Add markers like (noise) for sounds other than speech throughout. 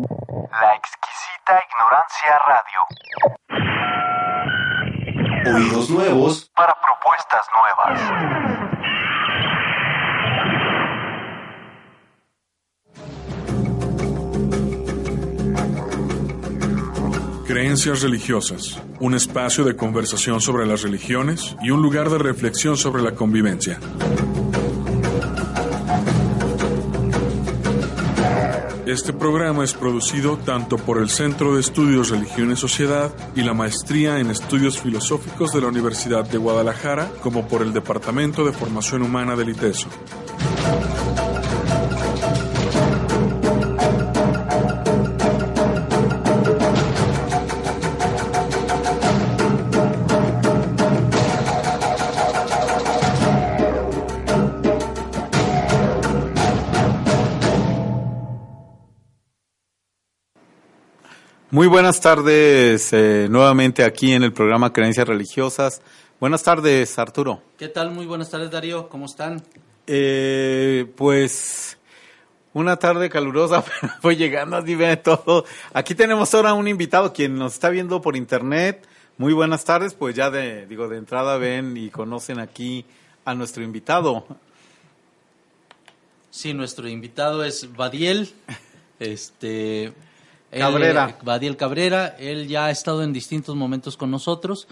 La exquisita ignorancia radio. Oídos nuevos para propuestas nuevas. Creencias religiosas, un espacio de conversación sobre las religiones y un lugar de reflexión sobre la convivencia. Este programa es producido tanto por el Centro de Estudios Religión y Sociedad y la Maestría en Estudios Filosóficos de la Universidad de Guadalajara como por el Departamento de Formación Humana del ITESO. Muy buenas tardes, eh, nuevamente aquí en el programa Creencias Religiosas. Buenas tardes, Arturo. ¿Qué tal? Muy buenas tardes, Darío. ¿Cómo están? Eh, pues una tarde calurosa, (laughs) pero fue llegando así ve todo. Aquí tenemos ahora un invitado, quien nos está viendo por internet. Muy buenas tardes, pues ya de, digo, de entrada ven y conocen aquí a nuestro invitado. Sí, nuestro invitado es Badiel. (laughs) Este, Cabrera. Él, Badiel Cabrera, él ya ha estado en distintos momentos con nosotros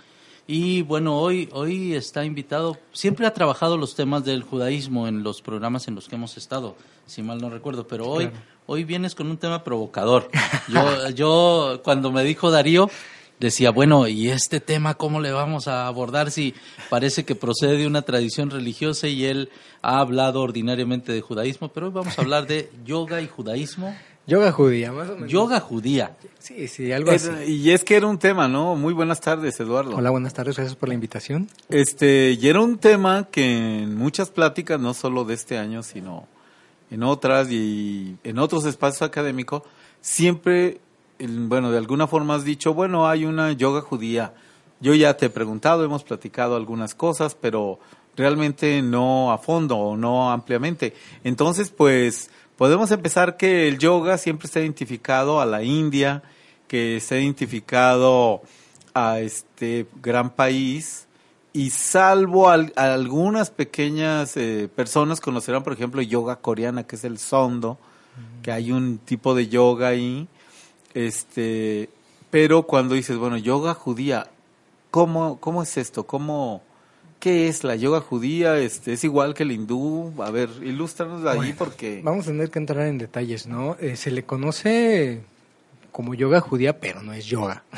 y bueno, hoy, hoy está invitado, siempre ha trabajado los temas del judaísmo en los programas en los que hemos estado, si mal no recuerdo, pero hoy, hoy vienes con un tema provocador. Yo, (laughs) yo cuando me dijo Darío, decía, bueno, ¿y este tema cómo le vamos a abordar si parece que procede de una tradición religiosa y él ha hablado ordinariamente de judaísmo? Pero hoy vamos a hablar de yoga y judaísmo. Yoga judía, más o menos. Yoga judía. Sí, sí, algo así. Y es que era un tema, ¿no? Muy buenas tardes, Eduardo. Hola, buenas tardes, gracias por la invitación. Este, y era un tema que en muchas pláticas, no solo de este año, sino en otras y en otros espacios académicos, siempre, bueno, de alguna forma has dicho, bueno, hay una yoga judía. Yo ya te he preguntado, hemos platicado algunas cosas, pero realmente no a fondo o no ampliamente. Entonces, pues, podemos empezar que el yoga siempre está identificado a la India, que está identificado a este gran país y salvo al- a algunas pequeñas eh, personas conocerán por ejemplo yoga coreana que es el sondo que hay un tipo de yoga ahí este pero cuando dices bueno yoga judía cómo cómo es esto cómo qué es la yoga judía este es igual que el hindú a ver ilústranos ahí Bueno, porque Vamos a tener que entrar en detalles, ¿no? Eh, se le conoce como yoga judía, pero no es yoga. (laughs)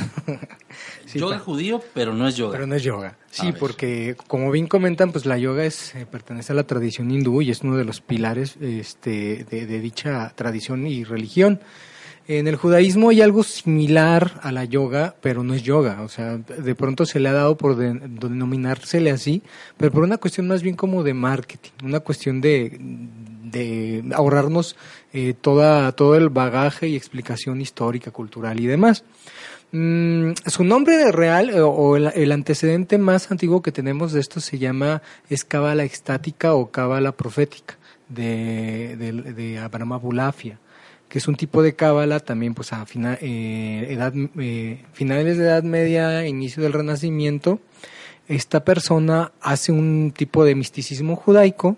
Sí, yoga judío, pero no es yoga. Pero no es yoga. Sí, porque como bien comentan, pues la yoga es eh, pertenece a la tradición hindú y es uno de los pilares este, de, de dicha tradición y religión. En el judaísmo hay algo similar a la yoga, pero no es yoga. O sea, de pronto se le ha dado por de- denominársele así, pero por una cuestión más bien como de marketing, una cuestión de, ahorrarnos eh, toda, todo el bagaje y explicación histórica, cultural y demás. Mm, su nombre real eh, o el, el antecedente más antiguo que tenemos de esto se llama es cábala extática o cábala profética de, de, de Abraham Abulafia, que es un tipo de cábala también pues a fina- eh, edad, eh, finales de Edad Media, inicio del Renacimiento. Esta persona hace un tipo de misticismo judaico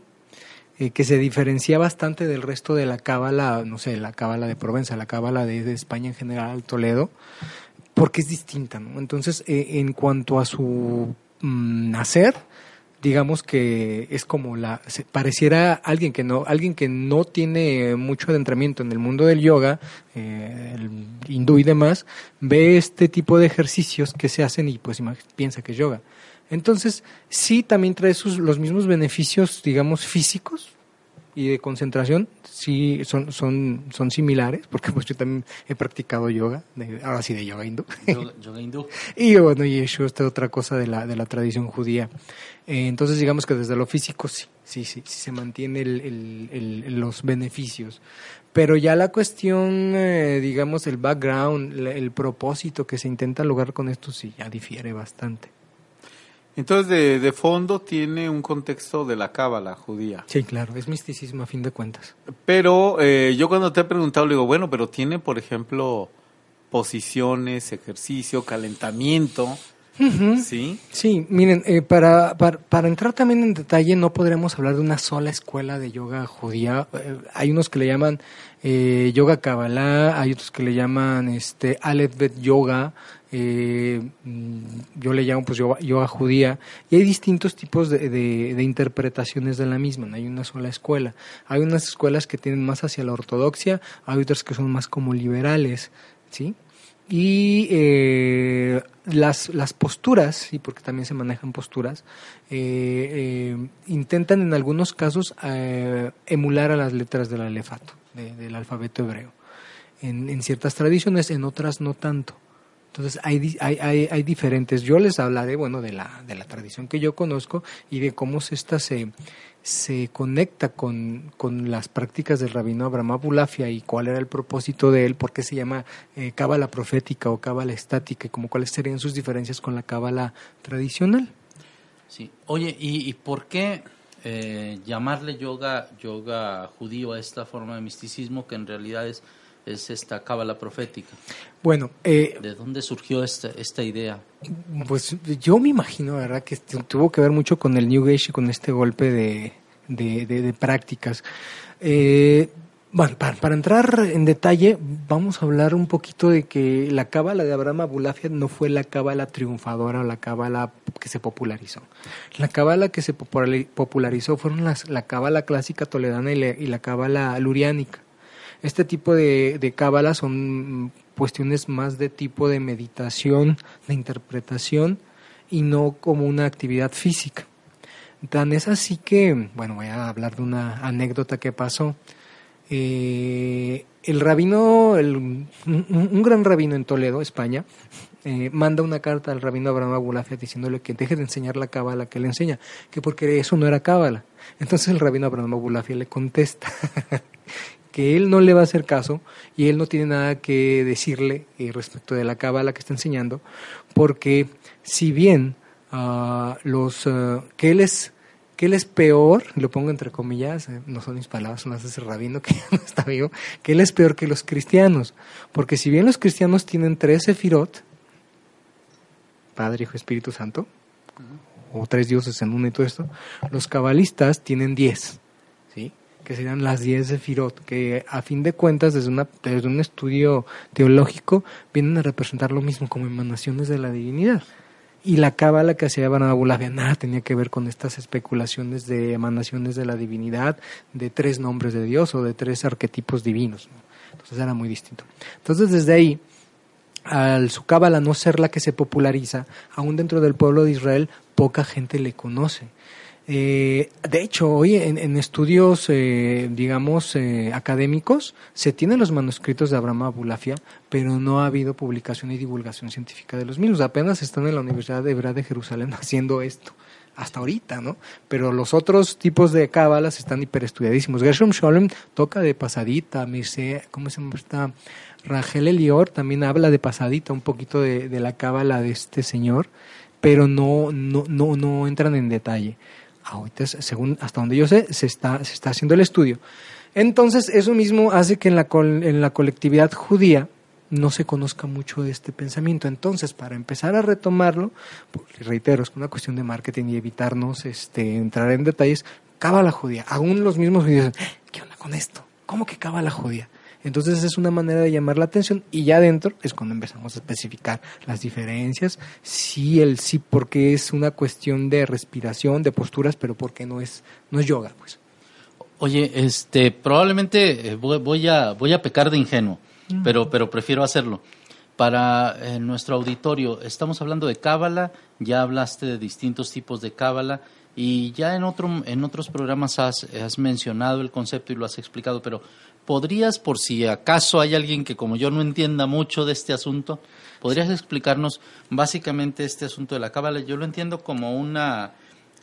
eh, que se diferencia bastante del resto de la cábala, no sé, la cábala de Provenza, la cábala de, España en general, Toledo, porque es distinta, ¿no? Entonces, en cuanto a su mm, nacer, digamos que es como la pareciera alguien que no alguien que no tiene mucho adentramiento en el mundo del yoga eh, el hindú y demás ve este tipo de ejercicios que se hacen y pues piensa que es yoga. Entonces sí también trae sus los mismos beneficios digamos físicos y de concentración sí son son son similares porque pues yo también he practicado yoga de- ahora sí de yoga hindú Yoga, yoga hindú. (laughs) y bueno, y eso esta otra cosa de la, de la tradición judía. Eh, entonces, digamos que desde lo físico sí, sí, sí, sí se mantiene el, el- el- los beneficios. Pero ya la cuestión, eh, digamos, el background, el propósito que se intenta lograr con esto, sí, ya difiere bastante. Entonces, de, de fondo tiene un contexto de la cábala judía. Sí, claro, es misticismo a fin de cuentas. Pero eh, yo cuando te he preguntado, le digo, bueno, pero tiene, por ejemplo, posiciones, ejercicio, calentamiento. ¿Sí? Sí, miren, eh, para, para, para entrar también en detalle, no podremos hablar de una sola escuela de yoga judía. Eh, hay unos que le llaman eh, yoga kabbalah, hay otros que le llaman este Aleph Bet Yoga, eh, mm, yo le llamo pues yoga, yoga judía, y hay distintos tipos de, de- interpretaciones de la misma, no hay una sola escuela. Hay unas escuelas que tienen más hacia la ortodoxia, hay otras que son más como liberales, ¿sí? Y eh, las, las posturas, y porque también se manejan posturas, eh, eh, intentan en algunos casos emular a las letras del alefato, de- del alfabeto hebreo. En ciertas tradiciones, en otras no tanto. Entonces hay, hay, hay, hay diferentes. Yo les hablaré, bueno, de la, de la tradición que yo conozco y de cómo esta se, se conecta con, con las prácticas del rabino Abraham Abulafia y cuál era el propósito de él, por qué se llama eh, cábala profética o cábala estática y como cuáles serían sus diferencias con la cábala tradicional. Sí. Oye, ¿y, y por qué eh, llamarle yoga yoga judío a esta forma de misticismo que en realidad es, es esta cábala profética? Bueno, eh, ¿De dónde surgió esta, esta idea? Pues yo me imagino, ¿verdad? Que tu- tuvo que ver mucho con el New Age y con este golpe de, de, de- de prácticas. Eh, bueno, para, para entrar en detalle, vamos a hablar un poquito de que la cábala de Abraham Abulafia no fue la cábala triunfadora o la cábala que se popularizó. La cábala que se populari- popularizó fueron las, la cábala clásica toledana y, la- y la cábala luriánica. Este tipo de, de cábalas son cuestiones más de tipo de meditación, de interpretación y no como una actividad física. Tan es así que, bueno, voy a hablar de una anécdota que pasó. Eh, el rabino, el- un, un gran rabino en Toledo, España, eh, manda una carta al rabino Abraham Abulafia diciéndole que deje de enseñar la cábala que le enseña, que porque eso no era cábala. Entonces el rabino Abraham Abulafia le contesta (laughs) que él no le va a hacer caso y él no tiene nada que decirle eh, respecto de la cábala que está enseñando, porque si bien ah, los ah, que él es que él es peor, lo pongo entre comillas, eh, no son mis palabras, son las de ese rabino que (laughs) no está vivo, que él es peor que los cristianos, porque si bien los cristianos tienen tres sefirot, Padre, Hijo, Espíritu Santo, o tres dioses en uno y todo esto, los cabalistas tienen diez. Que serían las diez sefirot, que a fin de cuentas, desde, una, un estudio teológico, vienen a representar lo mismo como emanaciones de la divinidad. Y la cábala que hacía Abraham Abulafia nada tenía que ver con estas especulaciones de emanaciones de la divinidad, de tres nombres de Dios o de tres arquetipos divinos. ¿no? Entonces era muy distinto. Entonces desde ahí, al su cábala no ser la que se populariza, aún dentro del pueblo de Israel, poca gente le conoce. Eh, de hecho, hoy en, estudios, eh, digamos, eh, académicos, se tienen los manuscritos de Abraham Abulafia, pero no ha habido publicación y divulgación científica de los mismos. Apenas están en la Universidad Hebrea de Jerusalén (laughs) haciendo esto, hasta ahorita, ¿no? Pero los otros tipos de cábalas están hiperestudiadísimos. Gershom Scholem toca de pasadita, Mircea, ¿cómo se llama esta? Rachel Elior también habla de pasadita un poquito de, de la cábala de este señor, pero no, no, no, no entran en detalle. Ahorita, según hasta donde yo sé, se está, se está haciendo el estudio. Entonces, eso mismo hace que en la, en la colectividad judía no se conozca mucho este pensamiento. Entonces, para empezar a retomarlo, reitero, es una cuestión de marketing y evitarnos este, entrar en detalles, cábala judía. Aún los mismos judíos dicen, ¿qué onda con esto? ¿Cómo que cábala judía? Entonces es una manera de llamar la atención y ya adentro es cuando empezamos a especificar las diferencias, sí, el sí, porque es una cuestión de respiración, de posturas, pero porque no es, no es yoga, pues. Oye, este, probablemente eh, voy, a voy a pecar de ingenuo, pero pero prefiero hacerlo. Para eh, nuestro auditorio, estamos hablando de cábala, ya hablaste de distintos tipos de cábala y ya en otro en otros programas has, has mencionado el concepto y lo has explicado, pero ¿podrías, por si acaso hay alguien que como yo no entienda mucho de este asunto, podrías explicarnos básicamente este asunto de la cábala? Yo lo entiendo como una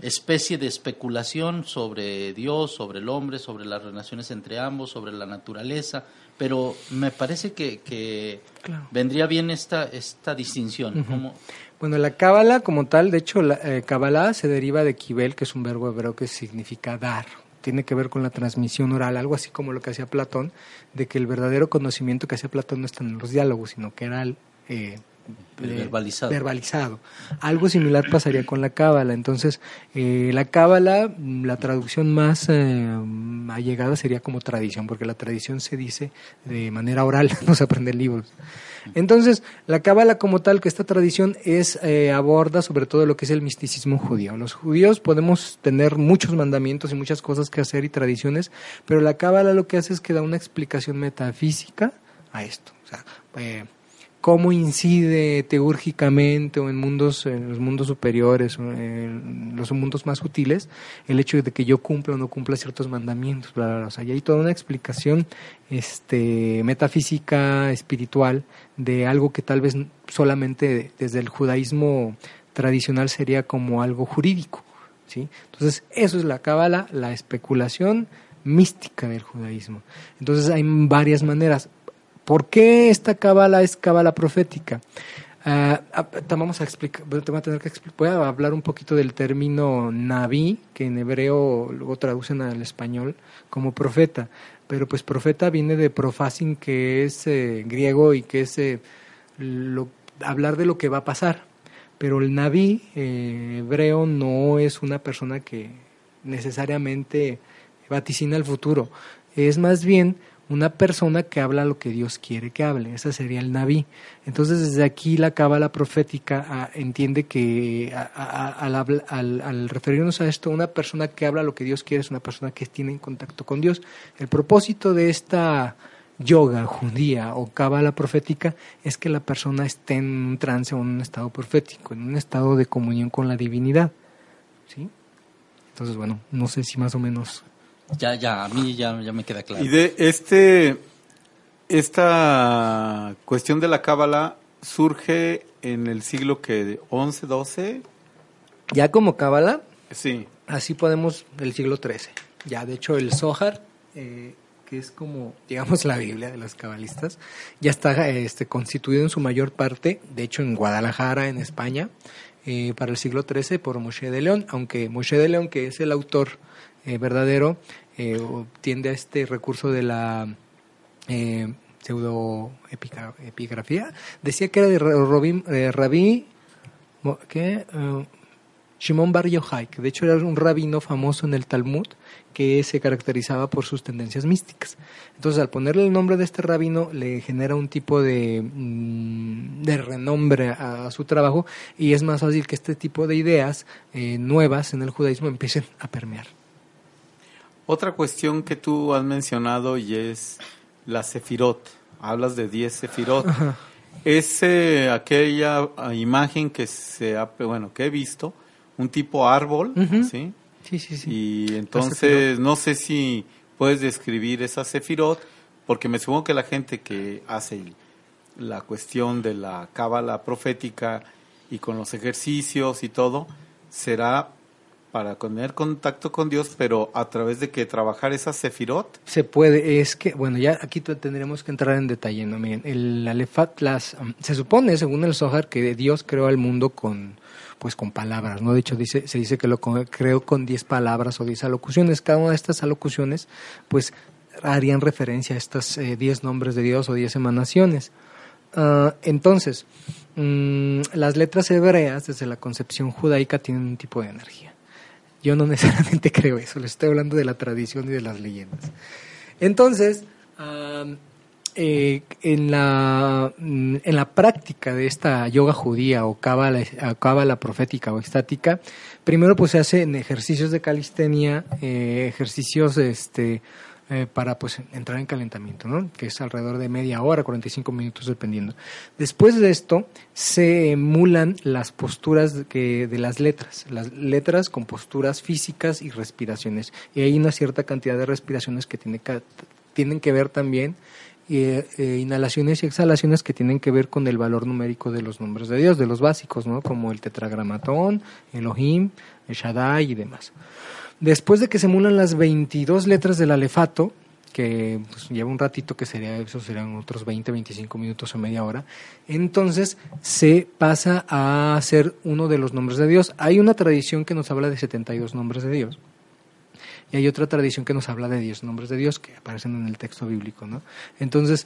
especie de especulación sobre Dios, sobre el hombre, sobre las relaciones entre ambos, sobre la naturaleza, pero me parece que, que Claro. vendría bien esta, esta distinción. ¿Cómo? Bueno, la cábala como tal, de hecho, la eh, cábala se deriva de kibel, que es un verbo hebreo que significa dar. Tiene que ver con la transmisión oral, algo así como lo que hacía Platón, de que el verdadero conocimiento que hacía Platón no está en los diálogos, sino que era el, eh, eh, verbalizado. verbalizado. Algo similar pasaría con la cábala. Entonces, eh, la cábala, la traducción más eh, allegada sería como tradición, porque la tradición se dice de manera oral, (laughs) no se aprende en libros. Entonces, la cábala como tal, que esta tradición es eh, aborda sobre todo lo que es el misticismo judío. Los judíos podemos tener muchos mandamientos y muchas cosas que hacer y tradiciones, pero la cábala lo que hace es que da una explicación metafísica a esto. O sea, eh, cómo incide teúrgicamente o en mundos en los mundos superiores en los mundos más sutiles el hecho de que yo cumpla o no cumpla ciertos mandamientos bla, bla, bla. o sea y hay toda una explicación este metafísica espiritual de algo que tal vez solamente desde el judaísmo tradicional sería como algo jurídico ¿sí? entonces eso es la cábala la especulación mística del judaísmo entonces hay varias maneras ¿Por qué esta cábala es cábala profética? Ah, ah, vamos a explicar, voy a tener que expli- voy a hablar un poquito del término naví, que en hebreo luego traducen al español como profeta, pero pues profeta viene de profasin, que es eh, griego y que es eh, hablar de lo que va a pasar. Pero el naví eh, hebreo no es una persona que necesariamente vaticina el futuro, es más bien una persona que habla lo que Dios quiere que hable. Ese sería el Naví. Entonces, desde aquí la cábala profética ah, entiende que a- a- a- al, habla- al- al referirnos a esto, una persona que habla lo que Dios quiere es una persona que tiene en contacto con Dios. El propósito de esta yoga judía o cábala profética es que la persona esté en un trance o en un estado profético, en un estado de comunión con la divinidad. ¿Sí? Entonces, bueno, no sé si más o menos Ya, ya, a mí ya, ya me queda claro. Y de este, esta cuestión de la cábala surge en el siglo que 11, 12, ya como cábala sí, Así podemos del siglo XIII. Ya, de hecho, el Zohar, eh, que es como, digamos, la Biblia de los cabalistas, ya está este, constituido en su mayor parte, de hecho, en Guadalajara, en España, eh, para el siglo XIII por Moshe de León, aunque Moshe de León, que es el autor eh, verdadero, eh, tiende a este recurso de la eh, pseudo epigrafía, decía que era de Robin- eh, Rabí, ¿qué? Eh, Shimon Bar Yochai, que de hecho era un rabino famoso en el Talmud que se caracterizaba por sus tendencias místicas. Entonces, al ponerle el nombre de este rabino, le genera un tipo de, mm, de renombre a, a su trabajo y es más fácil que este tipo de ideas eh, nuevas en el judaísmo empiecen a permear. Otra cuestión que tú has mencionado y es la sefirot. Hablas de 10 sefirot. Es eh, aquella ah, imagen que se ha, bueno, que he visto, un tipo árbol. ¿sí? Sí, sí, sí. Y entonces no sé si puedes describir esa sefirot, porque me supongo que la gente que hace la cuestión de la cábala profética y con los ejercicios y todo, será para tener contacto con Dios, pero a través de que trabajar esa sefirot. Se puede, es que, bueno, ya aquí tendremos que entrar en detalle, ¿no? Miren, el Alefat, las, um, se supone, según el Zohar, que Dios creó al mundo con, pues con palabras, ¿no? De hecho, dice, se dice que lo creó con 10 palabras o 10 alocuciones. Cada una de estas alocuciones, pues, harían referencia a estas eh, 10 nombres de Dios o 10 emanaciones. Ah, entonces, mm, las letras hebreas, desde la concepción judaica, tienen un tipo de energía. Yo no necesariamente (laughs) creo eso, les estoy hablando de la tradición y de las leyendas. Entonces, eh, en, la, mm, en la práctica de esta yoga judía o cábala profética o estática, primero pues se hacen ejercicios de calistenia, eh, ejercicios este, eh, para pues entrar en calentamiento, ¿no? que es alrededor de media hora, 45 minutos dependiendo. Después de esto se emulan las posturas que, de las letras, las letras con posturas físicas y respiraciones. Y hay una cierta cantidad de respiraciones que tiene que, tienen que ver también eh, inhalaciones y exhalaciones que tienen que ver con el valor numérico de los nombres de Dios, de los básicos, ¿no? Como el tetragramatón, Elohim, el Shaddai y demás. Después de que se emulan las 22 letras del alefato, que pues, lleva un ratito, que eso serían otros 20, 25 minutos o media hora. Entonces se pasa a ser uno de los nombres de Dios. Hay una tradición que nos habla de 72 nombres de Dios. Y hay otra tradición que nos habla de 10 nombres de Dios que aparecen en el texto bíblico, ¿no? Entonces,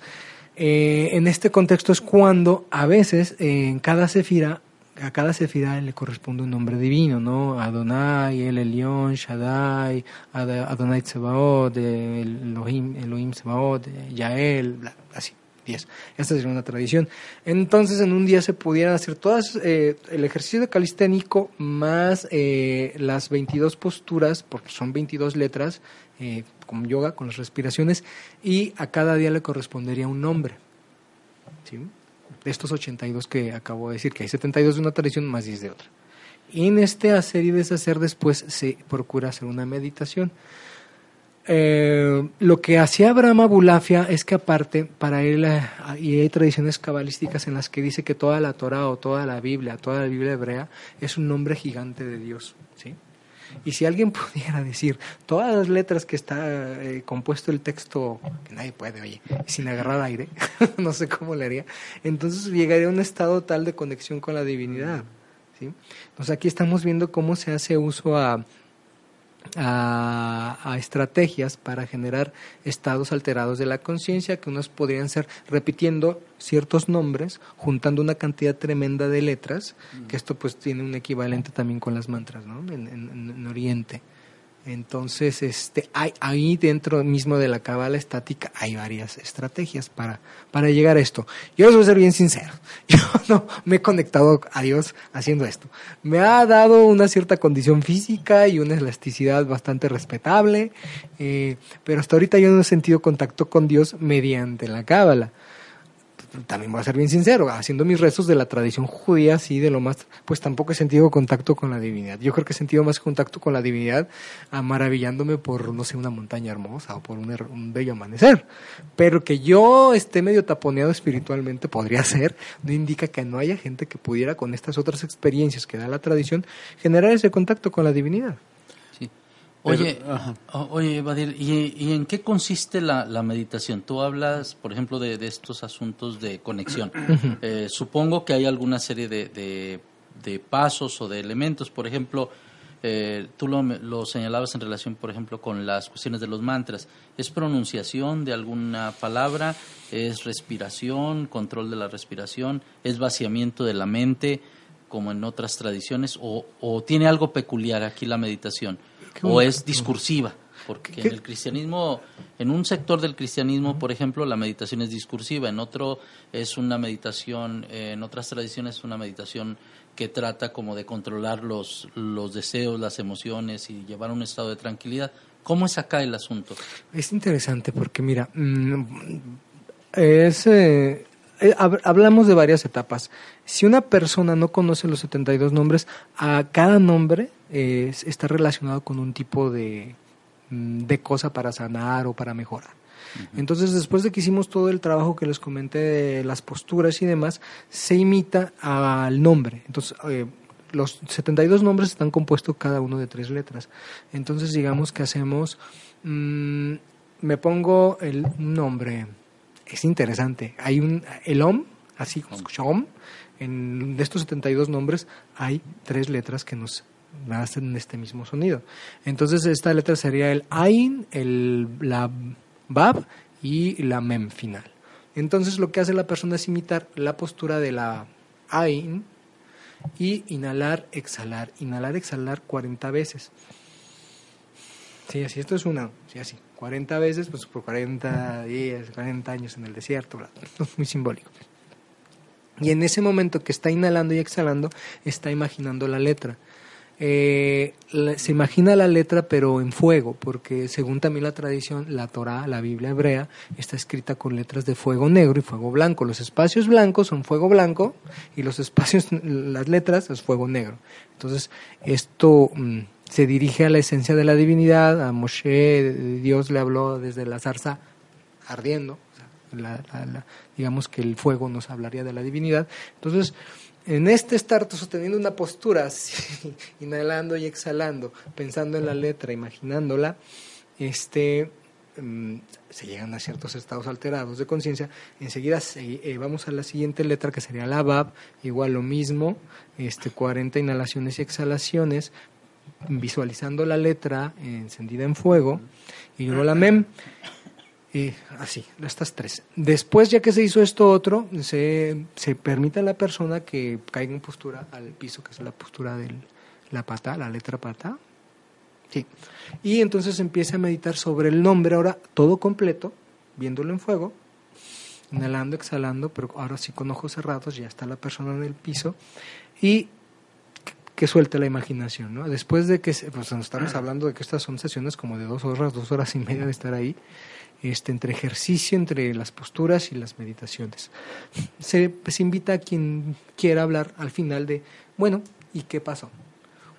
eh, en este contexto es cuando a veces en cada sefira a cada sefira le corresponde un nombre divino, ¿no? Adonai, El Elión, Shaddai, Adonai Tsebaot, Elohim, Elohim Tsebaot, Yael, bla, así, diez. Esta sería una tradición. Entonces, en un día se pudieran hacer todas, eh, el ejercicio calisténico más eh, las 22 posturas, porque son 22 letras, eh, como yoga, con las respiraciones, y a cada día le correspondería un nombre. ¿Sí? De estos 82 que acabo de decir, que hay 72 de una tradición más 10 de otra. Y en este hacer y deshacer después se procura hacer una meditación. Eh, lo que hacía Abraham Abulafia es que aparte, para él, eh, y hay tradiciones cabalísticas en las que dice que toda la Torah o toda la Biblia, toda la Biblia hebrea, es un nombre gigante de Dios. ¿sí? Y si alguien (laughs) pudiera decir todas las letras que está eh, compuesto el texto, que nadie puede, oye, sin agarrar aire, (laughs) no sé cómo le haría, entonces llegaría a un estado tal de conexión con la divinidad. ¿sí? Entonces aquí estamos viendo cómo se hace uso a a, estrategias para generar estados alterados de la conciencia, que unos podrían ser repitiendo ciertos nombres, juntando una cantidad tremenda de letras, que esto pues tiene un equivalente también con las mantras, ¿no? en Oriente. Entonces, este, hay, ahí dentro mismo de la cabala estática hay varias estrategias para, para llegar a esto. Yo les voy a ser bien sincero. (laughs) Yo no me he conectado a Dios haciendo esto. Me ha dado una cierta condición física y una elasticidad bastante respetable, eh, pero hasta ahorita yo no he sentido contacto con Dios mediante la cábala también voy a ser bien sincero, haciendo mis rezos de la tradición judía, así de lo más, pues tampoco he sentido contacto con la divinidad. Yo creo que he sentido más contacto con la divinidad maravillándome por, no sé, una montaña hermosa o por un, bello amanecer. Pero que yo esté medio taponeado espiritualmente, podría ser, no indica que no haya gente que pudiera, con estas otras experiencias que da la tradición, generar ese contacto con la divinidad. Oye, oye, Badir, ¿y, en qué consiste la, meditación? Tú hablas, por ejemplo, de, estos asuntos de conexión. (clears throat) Eh, supongo que hay alguna serie de, pasos o de elementos. Por ejemplo, eh, tú lo, señalabas en relación, por ejemplo, con las cuestiones de los mantras. ¿Es pronunciación de alguna palabra? ¿Es respiración, control de la respiración? ¿Es vaciamiento de la mente, como en otras tradiciones? o tiene algo peculiar aquí la meditación? O es discursiva, porque en el cristianismo, en un sector del cristianismo, por ejemplo, la meditación es discursiva, en otro es una meditación, en otras tradiciones es una meditación que trata como de controlar los, los deseos, las emociones y llevar un estado de tranquilidad. ¿Cómo es acá el asunto? Es interesante porque, mira, mm, es, eh, hablamos de varias etapas. Si una persona no conoce los 72 nombres, a cada nombre está relacionado con un tipo de, mm, de cosa para sanar o para mejorar. Entonces, después de que hicimos todo el trabajo que les comenté de las posturas y demás, se imita al nombre. Entonces, eh, los 72 nombres están compuestos cada uno de tres letras. Entonces, digamos que hacemos, mm, me pongo el nombre, es interesante, hay un, el OM, así como Shom, en de estos 72 nombres hay tres letras que nos hacen este mismo sonido. Entonces esta letra sería el Ain, el, la Bab y la Mem final. Entonces lo que hace la persona es imitar la postura de la Ain y inhalar, exhalar, inhalar, exhalar 40 veces. Sí, así, esto es una, sí, así, 40 veces, pues por 40 días, 40 años en el desierto, muy simbólico. Y en ese momento que está inhalando y exhalando, está imaginando la letra. Eh, se imagina la letra pero en fuego, porque según también la tradición, la Torah, la Biblia hebrea, está escrita con letras de fuego negro y fuego blanco. Los espacios blancos son fuego blanco y los espacios, las letras es fuego negro. Entonces, esto mm, se dirige a la esencia de la divinidad, a Moshe, Dios le habló desde la zarza ardiendo, digamos que el fuego nos hablaría de la divinidad. Entonces, en este estar sosteniendo una postura, (laughs) inhalando y exhalando, pensando en la letra, imaginándola, este, mm, se llegan a ciertos estados alterados de conciencia, enseguida eh, vamos a la siguiente letra que sería la BAB, igual lo mismo, este 40 inhalaciones y exhalaciones, visualizando la letra encendida en fuego, y luego la MEM. Y así, estas tres. Después, ya que se hizo esto otro, se, se permite a la persona que caiga en postura al piso, que es la postura de la pata, la letra pata. Sí. Y entonces empieza a meditar sobre el nombre, ahora todo completo, viéndolo en fuego, inhalando, exhalando, pero ahora sí con ojos cerrados, ya está la persona en el piso. Y que suelte la imaginación, ¿no? Después de que, pues estamos (clears throat) hablando de que estas son sesiones como de dos horas, dos horas y media de estar ahí, este, entre ejercicio, entre las posturas y las meditaciones. Se invita a quien quiera hablar al final de, bueno, ¿y qué pasó?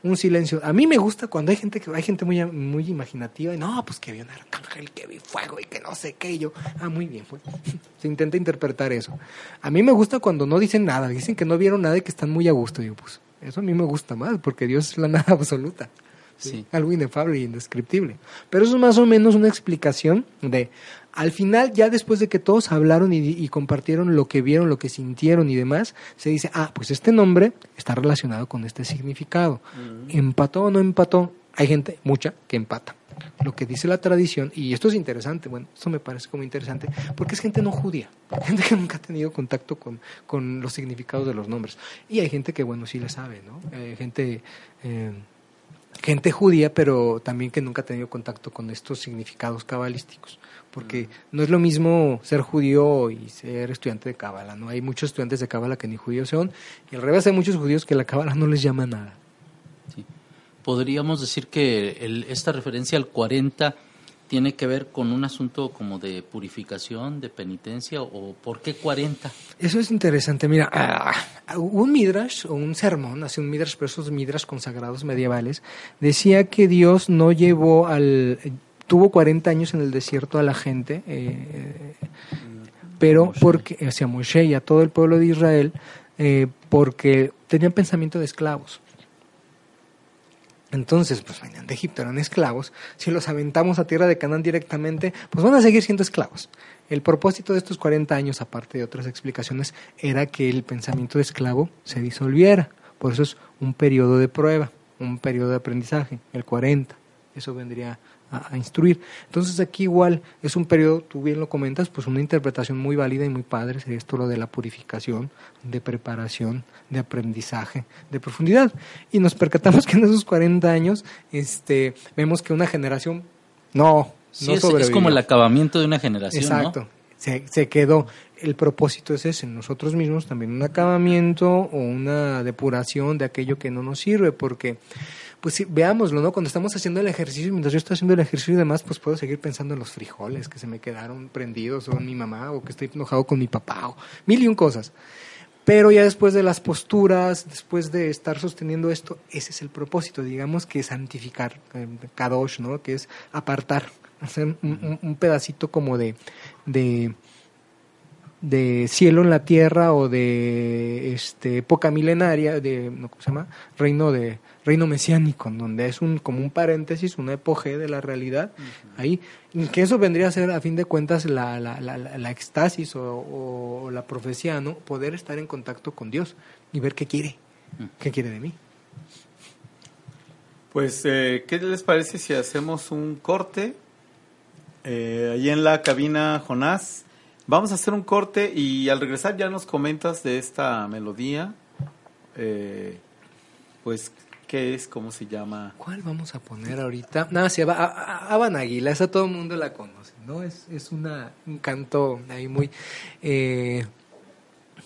Un silencio. A mí me gusta cuando hay gente que hay gente muy, muy imaginativa y no, pues que vi un arcángel, que vi fuego y que no sé qué. Y yo, ah, muy bien, fue. (laughs) Se intenta interpretar eso. A mí me gusta cuando no dicen nada, dicen que no vieron nada y que están muy a gusto. Y yo, pues, eso a mí me gusta más, porque Dios es la (laughs) nada absoluta. Sí. Algo inefable e indescriptible. Pero eso es más o menos una explicación de, al final, ya después de que todos hablaron y, compartieron lo que vieron, lo que sintieron y demás, se dice, ah, pues este nombre está relacionado con este significado. ¿Empató o no empató? Hay gente, mucha, que empata. Lo que dice la tradición, y esto es interesante, bueno, esto me parece como interesante, porque es gente no judía, (laughs) gente que nunca ha tenido contacto con, con los significados de los nombres. Y hay gente que, bueno, sí le sabe, ¿no? Eh, gente... Eh, gente judía, pero también que nunca ha tenido contacto con estos significados cabalísticos, porque no es lo mismo ser judío y ser estudiante de cábala, ¿no? Hay muchos estudiantes de cábala que ni judíos son, y al revés hay muchos judíos que la cábala no les llama nada. Podríamos decir que esta referencia al 40 tiene que ver con un asunto como de purificación, de penitencia, o por qué 40? Eso es interesante. Mira, uh, un midrash, o un sermón, así un midrash, pero esos midrash consagrados medievales, decía que Dios no llevó al... tuvo 40 años en el desierto a la gente, eh, pero porque, hacia Moshe y a todo el pueblo de Israel, eh, porque tenían pensamiento de esclavos. Entonces, pues venían de Egipto, eran esclavos. Si los aventamos a tierra de Canaán directamente, pues van a seguir siendo esclavos. El propósito de estos 40 años, aparte de otras explicaciones, era que el pensamiento de esclavo se disolviera. Por eso es un periodo de prueba, un periodo de aprendizaje, el 40. Eso vendría a, instruir. Entonces aquí igual es un periodo, tú bien lo comentas, pues una interpretación muy válida y muy padre sería esto lo de la purificación, de preparación, de aprendizaje, de profundidad. Y nos percatamos (laughs) que en esos 40 años este, vemos que una generación no, no es, es, como el acabamiento de una generación. Exacto. Se, se, quedó. El propósito es ese, nosotros mismos también un acabamiento o una depuración de aquello que no nos sirve, porque pues sí, veámoslo, ¿no? Cuando estamos haciendo el ejercicio, mientras yo estoy haciendo el ejercicio y demás, pues puedo seguir pensando en los frijoles que se me quedaron prendidos, o en mi mamá, o que estoy enojado con mi papá, o mil y un cosas. Pero ya después de las posturas, después de estar sosteniendo esto, ese es el propósito, digamos, que es santificar, eh, kadosh, ¿no? Que es apartar, hacer un, pedacito como de, de de cielo en la tierra o de este época milenaria de ¿cómo se llama? reino de reino mesiánico donde es un como un paréntesis una epoge de la realidad ahí que eso vendría a ser a fin de cuentas la, la, la, la extasis o, la profecía no poder estar en contacto con Dios y ver qué quiere qué quiere de mí. Pues eh, qué les parece si hacemos un corte eh, ahí en la cabina Jonás Vamos a hacer un corte y al regresar ya nos comentas de esta melodía. Eh, pues, ¿qué es? ¿Cómo se llama? ¿Cuál vamos a poner ahorita? Nada, se va a, Aguila, esa todo el mundo la conoce, ¿no? Es, es una, un canto ahí muy... Eh,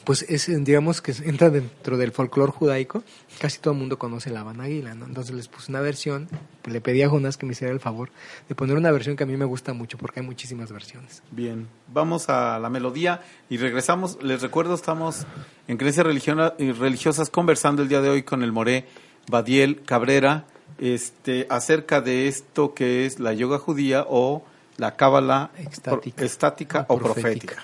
pues es, digamos que entra dentro del folclore judaico, casi todo el mundo conoce la Habana ¿no? Entonces les puse una versión, le pedí a Jonas que me hiciera el favor de poner una versión que a mí me gusta mucho, porque hay muchísimas versiones. Bien, vamos a la melodía y regresamos. Les recuerdo, estamos en Creencias Religiosas conversando el día de hoy con el Moré Badiel Cabrera este, acerca de esto que es la yoga judía o la cábala estática, o, profética.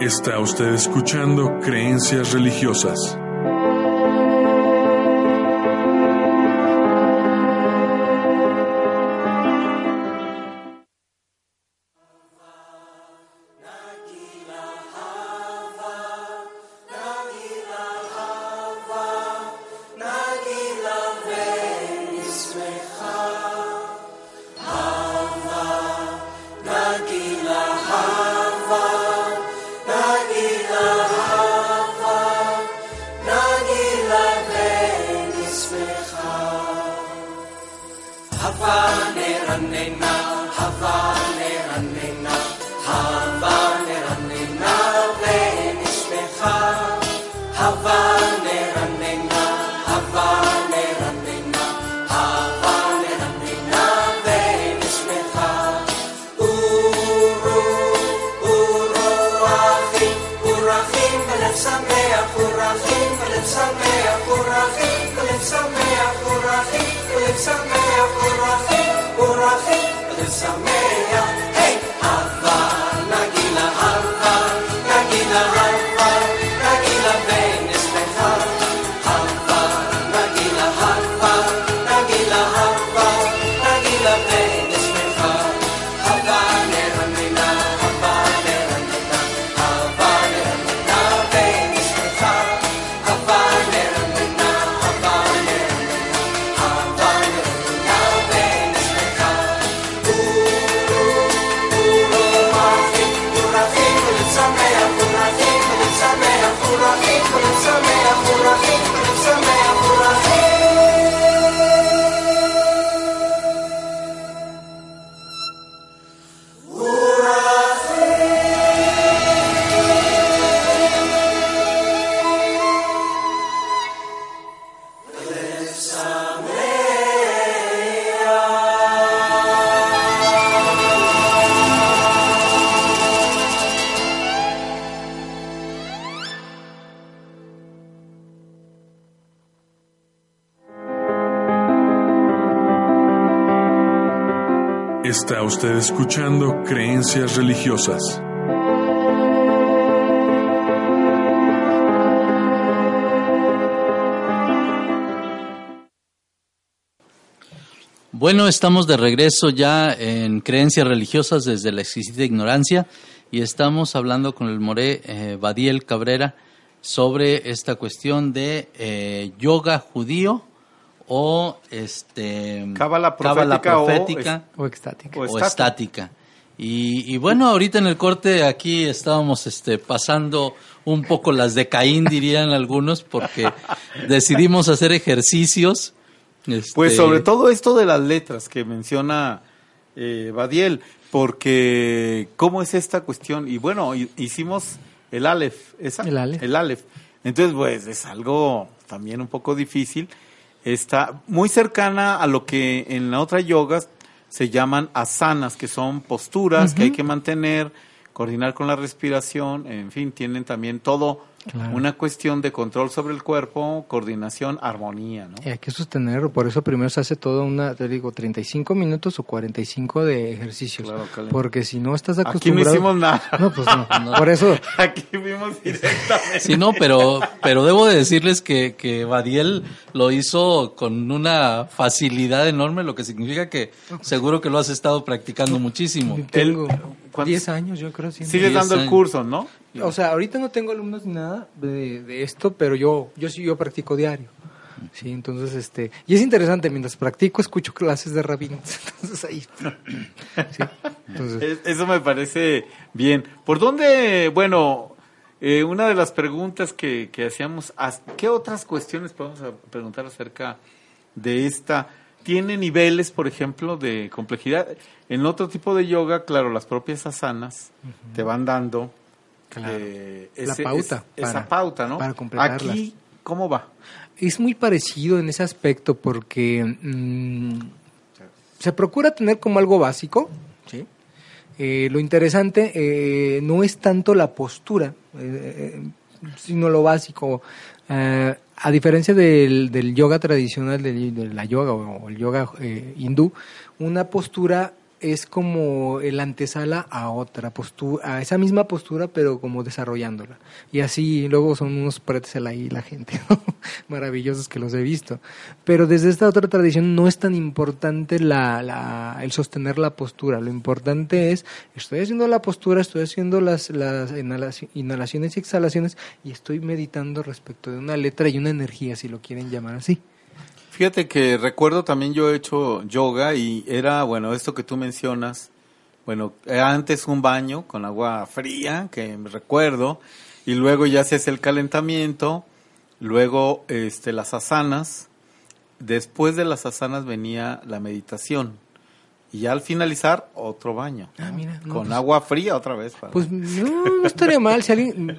Está usted escuchando Creencias Religiosas. Está Bueno, estamos de regreso ya en Creencias Religiosas desde la exquisita ignorancia y estamos hablando con el moré eh, Badiel Cabrera sobre esta cuestión de eh, yoga judío o este Cábala cábala profética o profética O extática. o o estática. Y, y bueno, ahorita en el corte aquí estábamos este, pasando un poco las de Caín, dirían algunos, porque (laughs) decidimos hacer ejercicios. este, Pues sobre todo esto de las letras que menciona eh, Badiel, porque ¿cómo es esta cuestión? Y bueno, hi- hicimos el Aleph, ¿esa? El Aleph. El Aleph. Entonces, pues es algo también un poco difícil. Está muy cercana a lo que en la otra yoga se llaman asanas, que son posturas que hay que mantener, coordinar con la respiración, en fin, tienen también todo Claro. una cuestión de control sobre el cuerpo, coordinación, armonía, ¿no? Y hay que sostenerlo, por eso primero se hace todo una, te digo, 35 minutos o 45 de ejercicios. Claro, claro. Porque si no estás Aquí no acostumbrado... hicimos nada. No, pues no. Por eso, (laughs) Aquí vimos directamente. Sí, no, pero, pero debo de decirles que, que Badiel lo hizo con una facilidad enorme, lo que significa que seguro que lo has estado practicando muchísimo. tengo ¿cuántos- 10 años, yo creo. sí. Sigues dando el curso, ¿no? O sea, ahorita no tengo alumnos ni nada de, de esto, pero yo, yo sí, yo practico diario. Sí, entonces, este, y es interesante, mientras practico, escucho clases de rabinos. (laughs) Entonces ahí, sí, entonces, Es- Eso me parece bien. ¿Por dónde, bueno, eh, una de las preguntas que, que hacíamos, ¿qué otras cuestiones podemos preguntar acerca de esta? ¿Tiene niveles, por ejemplo, de complejidad? En otro tipo de yoga, claro, las propias asanas te van dando Claro. eh, La pauta es- esa para- pauta, ¿no? para completarlas. Aquí, ¿cómo va? es muy parecido en ese aspecto porque mm, se procura tener como algo básico, ¿sí? Eh, lo interesante eh, no es tanto la postura, eh, sino lo básico. A diferencia del, del yoga tradicional, del- de, la yoga o, el yoga hindú, una postura es como el antesala a otra postura, a esa misma postura, pero como desarrollándola. Y así luego son unos pretzel ahí la gente, (laughs) maravillosos que los he visto. Pero desde esta otra tradición no es tan importante la, la- el sostener la postura. Lo importante es, estoy haciendo la postura, estoy haciendo las, las inhalaci- inhalaciones y exhalaciones y estoy meditando respecto de una letra y una energía, si lo quieren llamar así. Fíjate que recuerdo también yo he hecho yoga y era, bueno, esto que tú mencionas, bueno, antes un baño con agua fría, que me recuerdo, y luego ya se hace el calentamiento, luego este, las asanas, después de las asanas venía la meditación. Y ya al finalizar, otro baño. Ah, mira, no, Con pues- agua fría otra vez. para- Pues no, no estaría mal. Si alguien,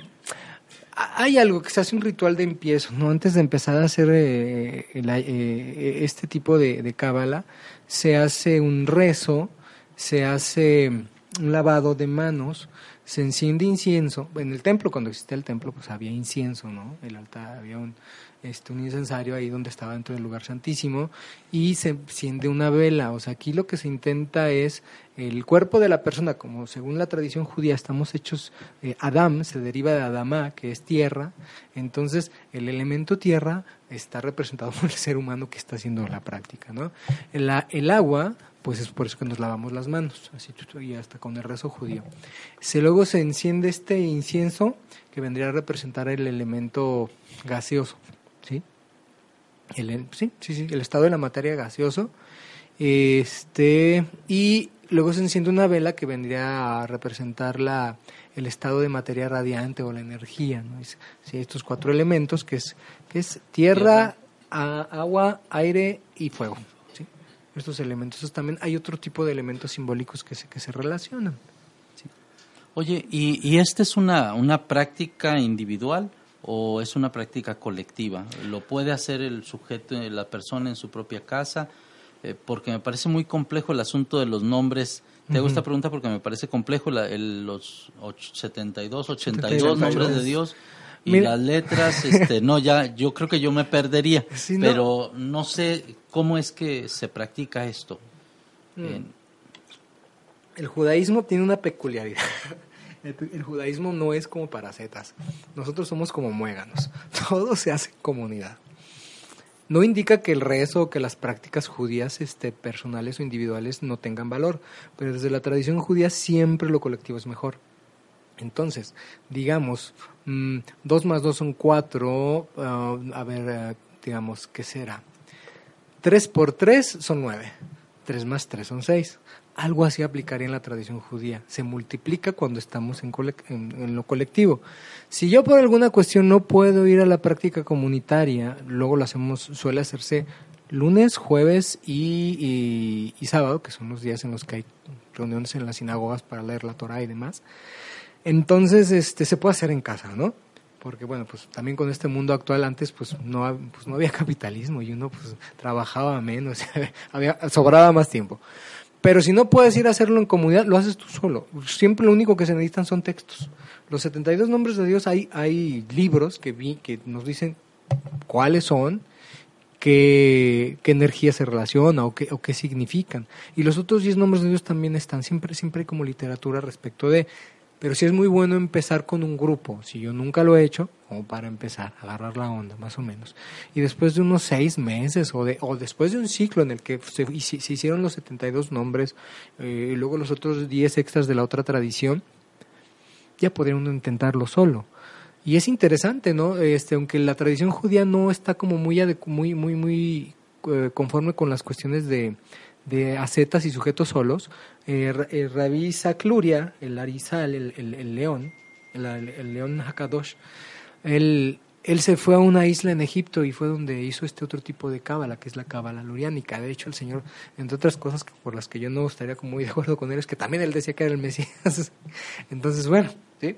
hay algo que se hace un ritual de empiezo, ¿no? Antes de empezar a hacer eh, el- eh, este tipo de cábala, se hace un rezo, se hace un lavado de manos, se enciende incienso. En el templo, cuando existía el templo, pues había incienso, ¿no? El altar, había un, este, un incensario ahí donde estaba dentro del lugar santísimo y se enciende una vela. O sea, aquí lo que se intenta es el cuerpo de la persona, como según la tradición judía estamos hechos, eh, Adam se deriva de Adamá, que es tierra, entonces el elemento tierra está representado por el ser humano que está haciendo la práctica, ¿no? El, agua, pues es por eso que nos lavamos las manos, así y hasta con el rezo judío. Se, luego se enciende este incienso que vendría a representar el elemento gaseoso, ¿sí? El, sí, sí, sí, el estado de la materia gaseoso. Este, y luego se enciende una vela que vendría a representar la, el estado de materia radiante o la energía. ¿no? Es- sí, estos cuatro elementos que es, que es tierra, a- agua, aire y fuego. ¿sí? Estos elementos. Entonces, también hay otro tipo de elementos simbólicos que se, que se relacionan. Oye, ¿y, y esta es una, una práctica individual o es una práctica colectiva? ¿Lo puede hacer el sujeto, la persona en su propia casa? Eh, porque me parece muy complejo el asunto de los nombres. Te hago esta pregunta porque me parece complejo la- el- los och- 72, 82 72. nombres de Dios y Mira. las letras. Este, no, ya, yo creo que yo me perdería, (laughs) no. pero no sé cómo es que se practica esto. Mm. El judaísmo tiene una peculiaridad. (laughs) El, judaísmo no es como para setas. Nosotros somos como muéganos. (laughs) Todo se hace comunidad. No indica que el rezo o que las prácticas judías este, personales o individuales no tengan valor, pero desde la tradición judía siempre lo colectivo es mejor. Entonces, digamos, mm, dos más dos son cuatro, ah, a ver, eh, digamos, ¿qué será? Tres por tres son nueve, tres más tres son seis. Algo así aplicaría en la tradición judía. Se multiplica cuando estamos en, en- lo colectivo. Si yo por alguna cuestión no puedo ir a la práctica comunitaria, luego lo hacemos, suele hacerse lunes, jueves y, sábado, que son los días en los que hay reuniones en las sinagogas para leer la Torah y demás. Entonces, este, se puede hacer en casa, ¿no? Porque, bueno, pues también con este mundo actual antes, pues no, pues, no había (laughs) capitalismo y uno, pues, trabajaba menos, (laughs) había, sobraba más tiempo. Pero si no puedes ir a hacerlo en comunidad, lo haces tú solo. Siempre lo único que se necesitan son textos. Los 72 nombres de Dios, hay, hay libros que vi que nos dicen cuáles son, qué, qué energía se relaciona o qué, o qué significan. Y los otros 10 nombres de Dios también están, siempre, siempre hay como literatura respecto de... Pero sí es muy bueno empezar con un grupo, si yo nunca lo he hecho, como para empezar, agarrar la onda, más o menos. Y después de unos seis meses o, de, o después de un ciclo en el que se, se- hicieron los 72 nombres eh, y luego los otros 10 extras de la otra tradición, ya podría uno intentarlo solo. Y es interesante, ¿no? Este, aunque la tradición judía no está como muy muy muy muy eh, conforme con las cuestiones de, de ascetas y sujetos solos, eh, eh, Rabí Isaac Luria, el Arizal, el, el, león, el, león Hakadosh, él, él se fue a una isla en Egipto y fue donde hizo este otro tipo de cábala, que es la cábala luriánica. De hecho, el Señor, entre otras cosas por las que yo no estaría como muy de acuerdo con él, es que también él decía que era el Mesías. (laughs) Entonces, bueno, ¿sí?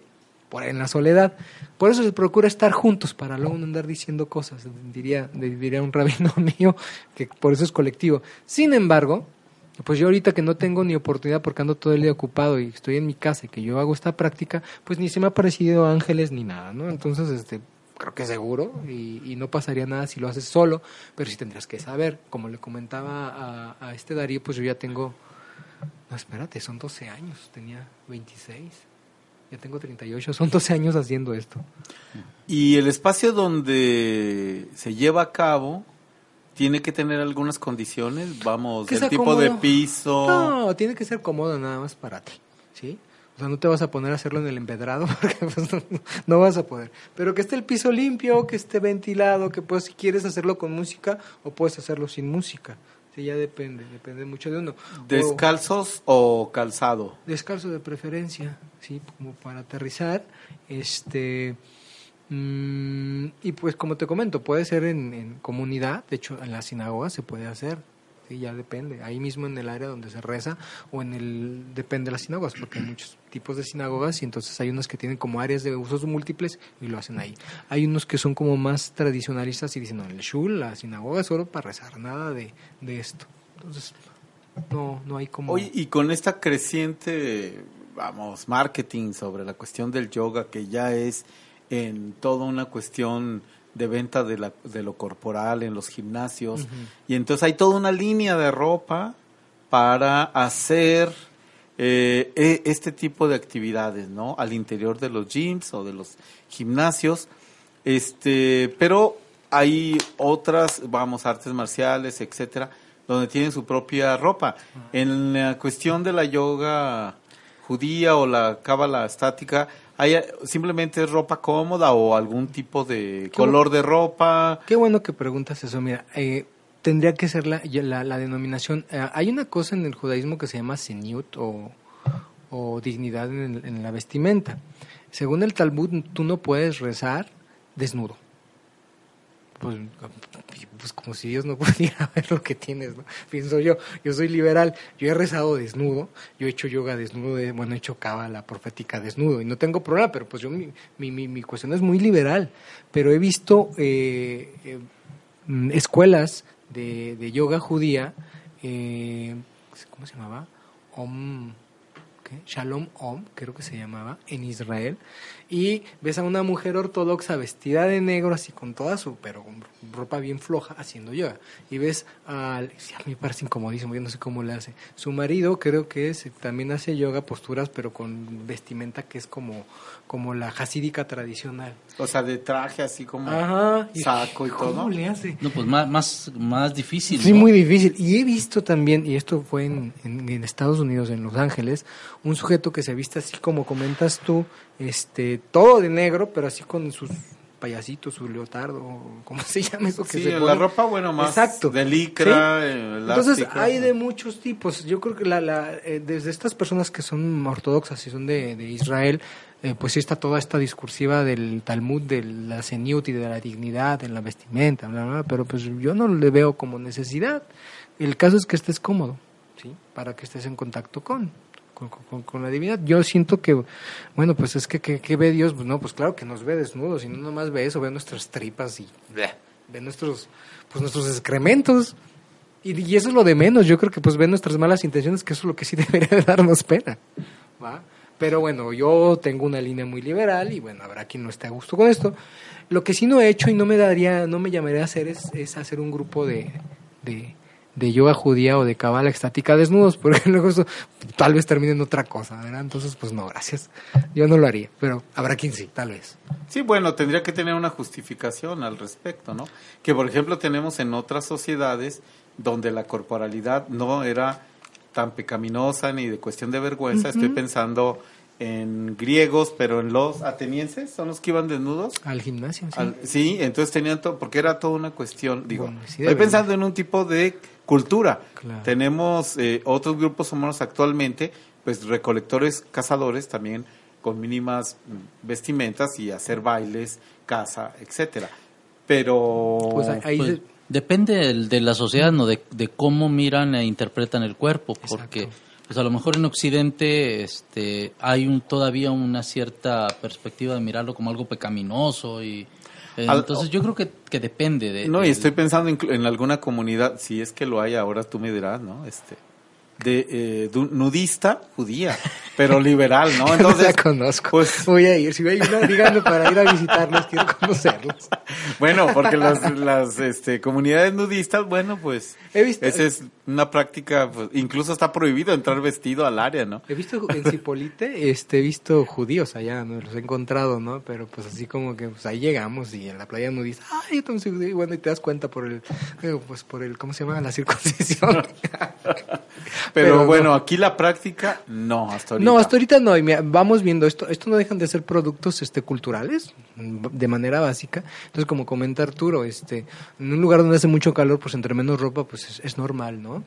Por en la soledad. Por eso se procura estar juntos, para luego no andar diciendo cosas, diría, diría un rabino (laughs) mío, que por eso es colectivo. Sin embargo, pues yo ahorita que no tengo ni oportunidad porque ando todo el día ocupado y estoy en mi casa y que yo hago esta práctica, pues ni se me ha parecido ángeles ni nada, ¿no? Entonces, este, creo que seguro y, y no pasaría nada si lo haces solo, pero sí tendrías que saber. Como le comentaba a, a este Darío, pues yo ya tengo, no, espérate, son 12 años, tenía 26, ya tengo 38, son 12 años haciendo esto. Y el espacio donde se lleva a cabo tiene que tener algunas condiciones, vamos, el tipo de piso. No, tiene que ser cómodo nada más para ti, ¿sí? O sea, no te vas a poner a hacerlo en el empedrado (laughs) porque pues, no, no vas a poder. Pero que esté el piso limpio, que esté ventilado, que pues si quieres hacerlo con música o puedes hacerlo sin música. Sí, ya depende, depende mucho de uno. ¿Descalzos o calzado? descalzo de preferencia, sí, como para aterrizar. Este Mm, y pues como te comento, puede ser en, en comunidad, de hecho en la sinagoga se puede hacer, sí, ya depende, ahí mismo en el área donde se reza o en el, depende de las sinagogas, porque hay muchos tipos de sinagogas y entonces hay unas que tienen como áreas de usos múltiples y lo hacen ahí. Hay unos que son como más tradicionalistas y dicen, no, el shul, la sinagoga es solo para rezar, nada de, de esto. Entonces, no, no hay como... Oye, y con esta creciente, vamos, marketing sobre la cuestión del yoga, que ya es en toda una cuestión de venta de, la, de lo corporal en los gimnasios, y entonces hay toda una línea de ropa para hacer eh, e- este tipo de actividades, ¿no? Al interior de los gyms o de los gimnasios, este, pero hay otras, vamos, artes marciales, etcétera, donde tienen su propia ropa. En la cuestión de la yoga judía o la cábala estática, hay simplemente es ropa cómoda o algún tipo de color de ropa. Qué bueno que preguntas eso. Mira, eh, tendría que ser la, la, la denominación. eh, hay una cosa en el judaísmo que se llama seniut o, o dignidad en, el- en la vestimenta. Según el Talmud, tú no puedes rezar desnudo. Pues, pues como si Dios no (laughs) pudiera ver lo que tienes, ¿no? Pienso yo, yo soy liberal, yo he rezado desnudo, yo he hecho yoga desnudo, bueno, he hecho cábala profética desnudo y no tengo problema, pero pues yo, mi, mi, mi, cuestión es muy liberal, pero he visto eh, eh, escuelas de, de yoga judía, eh, ¿cómo se llamaba? Om. Shalom Om, creo que se llamaba, en Israel, y ves a una mujer ortodoxa vestida de negro, así con toda su, pero con ropa bien floja, haciendo yoga. Y ves a mí me parece incomodísimo, yo no sé cómo le hace. Su marido creo que es, también hace yoga, posturas, pero con vestimenta que es como, como la hasídica tradicional. O sea, de traje así como Ajá. saco y ¿Cómo todo. le hace? No, pues más, más, más difícil. Sí, ¿no? muy difícil. Y he visto también, y esto fue en, en- en Estados Unidos, en Los Ángeles, un sujeto que se viste así como comentas tú, este, todo de negro, pero así con sus payasitos, su leotardo, ¿cómo (laughs) se llama eso? Que Sí, se la pone? ropa, bueno, más Exacto. de licra, Sí. eh, Entonces hay de muchos tipos. Yo creo que la, la, eh, desde estas personas que son ortodoxas y son de, de Israel, eh, pues sí está toda esta discursiva del Talmud, de la seniut y de la dignidad en la vestimenta, bla, bla, bla, pero pues yo no le veo como necesidad. El caso es que estés cómodo, ¿sí? Para que estés en contacto con, con, con- con la divinidad. Yo siento que, bueno, pues es que, que, que ve Dios, pues no, pues claro que nos ve desnudos, y no nomás ve eso, ve nuestras tripas y ve nuestros, pues nuestros excrementos. Y, y eso es lo de menos, yo creo que pues ve nuestras malas intenciones, que eso es lo que sí (laughs) debería de darnos pena. ¿va? Pero bueno, yo tengo una línea muy liberal y bueno, habrá quien no esté a gusto con esto. Lo que sí no he hecho y no me daría, no me llamaría a hacer es, es hacer un grupo de, de, de yoga judía o de cabala estática desnudos, (laughs) porque luego eso tal vez termine en otra cosa, ¿verdad? Entonces, pues no, gracias. Yo no lo haría, pero habrá quien sí, tal vez. Sí, bueno, tendría que tener una justificación al respecto, ¿no? Que, por ejemplo, tenemos en otras sociedades donde la corporalidad no era tan pecaminosa ni de cuestión de vergüenza. Estoy pensando en griegos, pero en los atenienses, son los que iban desnudos. Al gimnasio, sí. Al- sí, entonces tenían todo, porque era toda una cuestión, digo, Bueno, sí estoy pensando en un tipo de cultura. Claro. Tenemos eh, otros grupos humanos actualmente, pues recolectores, cazadores también con mínimas vestimentas y hacer bailes, caza, etcétera. Pero Pues ahí- Pues, se- depende del- de la sociedad, ¿no? De, de cómo miran e interpretan el cuerpo, porque Exacto. pues a lo mejor en Occidente este, hay un, todavía una cierta perspectiva de mirarlo como algo pecaminoso y eh, Al- entonces yo creo que, que depende de... no, y estoy pensando inclu- en alguna comunidad, si es que lo hay ahora, tú me dirás, ¿no? Este de, eh, nudista judía, pero liberal, ¿no? (laughs) no Entonces, la conozco. pues Voy a ir. Si hay una, díganme para ir a visitarlos. Quiero conocerlos. (laughs) Bueno, porque las, las este, comunidades nudistas, bueno, pues He visto- esa es una práctica, pues, incluso está prohibido entrar vestido al área, ¿no? He visto en Cipolite, este, he visto judíos allá, ¿no? Los he encontrado, ¿no? Pero pues así como que pues ahí llegamos y en la playa nudista, ay, yo también soy judío", y bueno, y te das cuenta por el, digo, pues por el, ¿cómo se llama? La circuncisión. (laughs) Pero, bueno, no. aquí la práctica, no, hasta ahorita. No, hasta ahorita no. y mira, vamos viendo esto. Esto no dejan de ser productos este, culturales, de manera básica. Entonces, como comenta Arturo, este, en un lugar donde hace mucho calor, pues entre menos ropa, pues es, es normal, ¿no?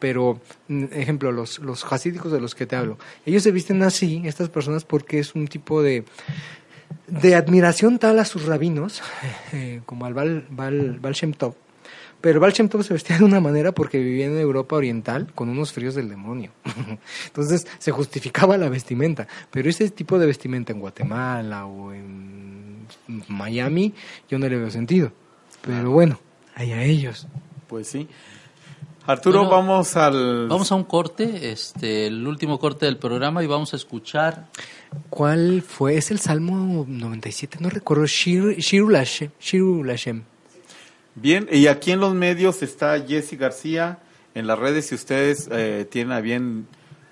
Pero, mm, ejemplo, los, los hasídicos de los que te hablo, ellos se visten así, estas personas, porque es un tipo de... de admiración tal a sus rabinos, (laughs) eh, como al Baal, Baal, Baal Shem Tov, pero Baal Shem Tov se vestía de una manera porque vivía en Europa Oriental con unos fríos del demonio. (laughs) Entonces se justificaba la vestimenta. Pero ese tipo de vestimenta en Guatemala o en Miami, yo no le veo sentido. Pero bueno, hay a ellos. Pues sí. Arturo, Bueno, vamos al... Vamos a un corte, este, el último corte del programa y vamos a escuchar ¿Cuál fue? Es el Salmo 97, no recuerdo. Shir, Shiru Lashem. Bien, y aquí en los medios está Jesse García. En las redes, si ustedes eh, tienen a bien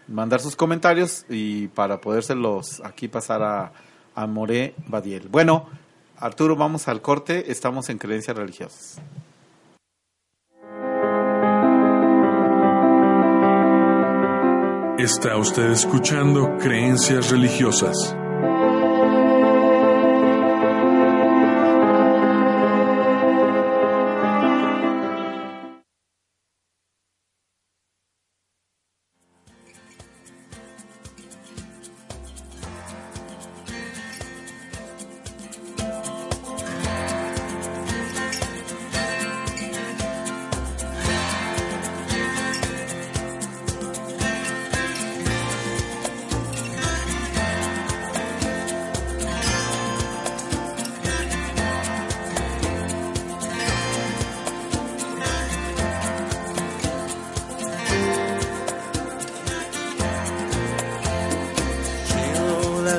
mandar sus comentarios y para podérselos aquí pasar a, a Moré Badiel. Bueno, Arturo, vamos al corte. Estamos en creencias religiosas. Está usted escuchando Creencias Religiosas.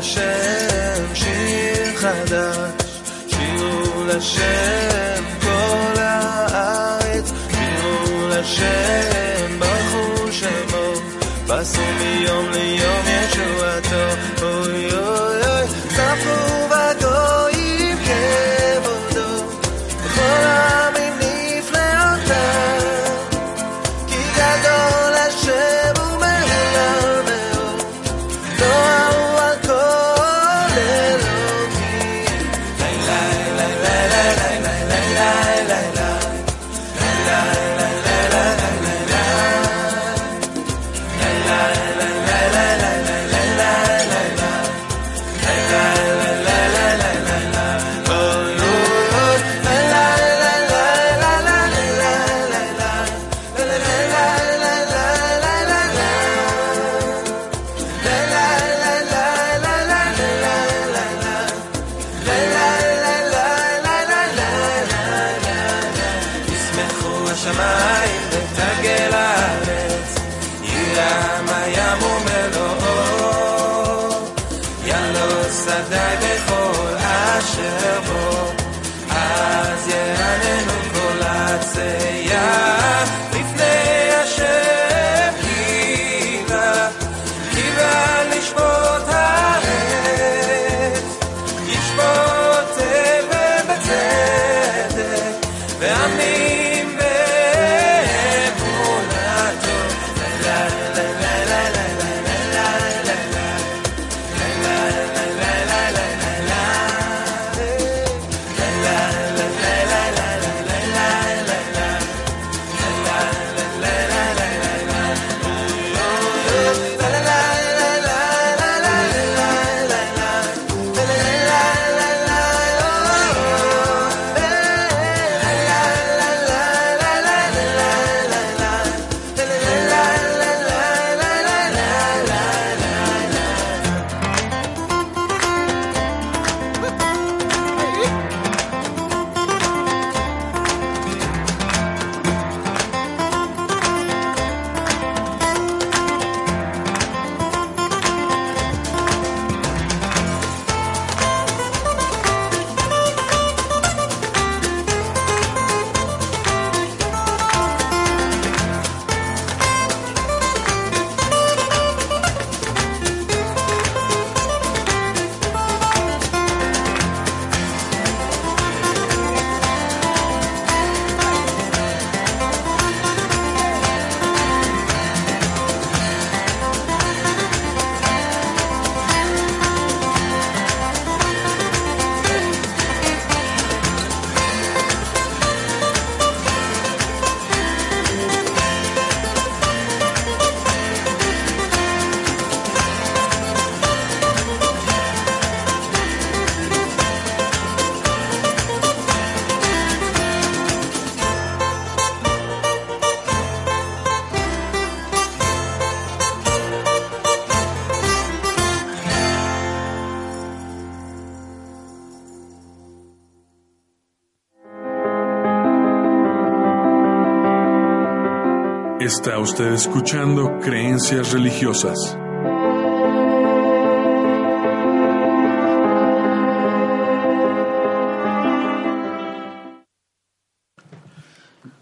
לשם שיר חדש, שירו לשם כל הארץ, שירו לשם ברכו שמו, בסו מיום ליום Está usted escuchando Creencias Religiosas.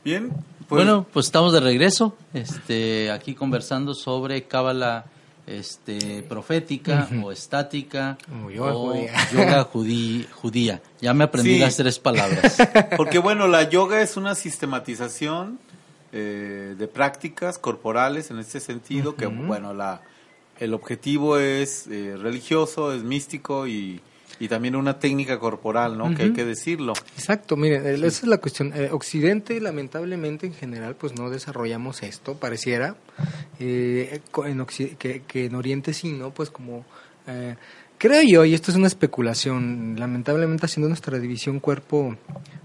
Bien, pues, bueno, pues estamos de regreso, este, aquí conversando sobre cábala este, profética o estática O yoga judía. yoga judí- judía. Ya me aprendí Sí. las tres palabras. (laughs) Porque bueno, la yoga es una sistematización eh, de prácticas corporales en este sentido, que bueno, la, el objetivo es eh, religioso, es místico y, y también una técnica corporal, ¿no? Que hay que decirlo. Exacto, miren, eh, esa es la cuestión. Eh, Occidente, lamentablemente, en general, pues no desarrollamos esto, pareciera. Eh, en que en Oriente sí, ¿no? Pues como... eh, creo yo, y esto es una especulación, lamentablemente haciendo nuestra división cuerpo,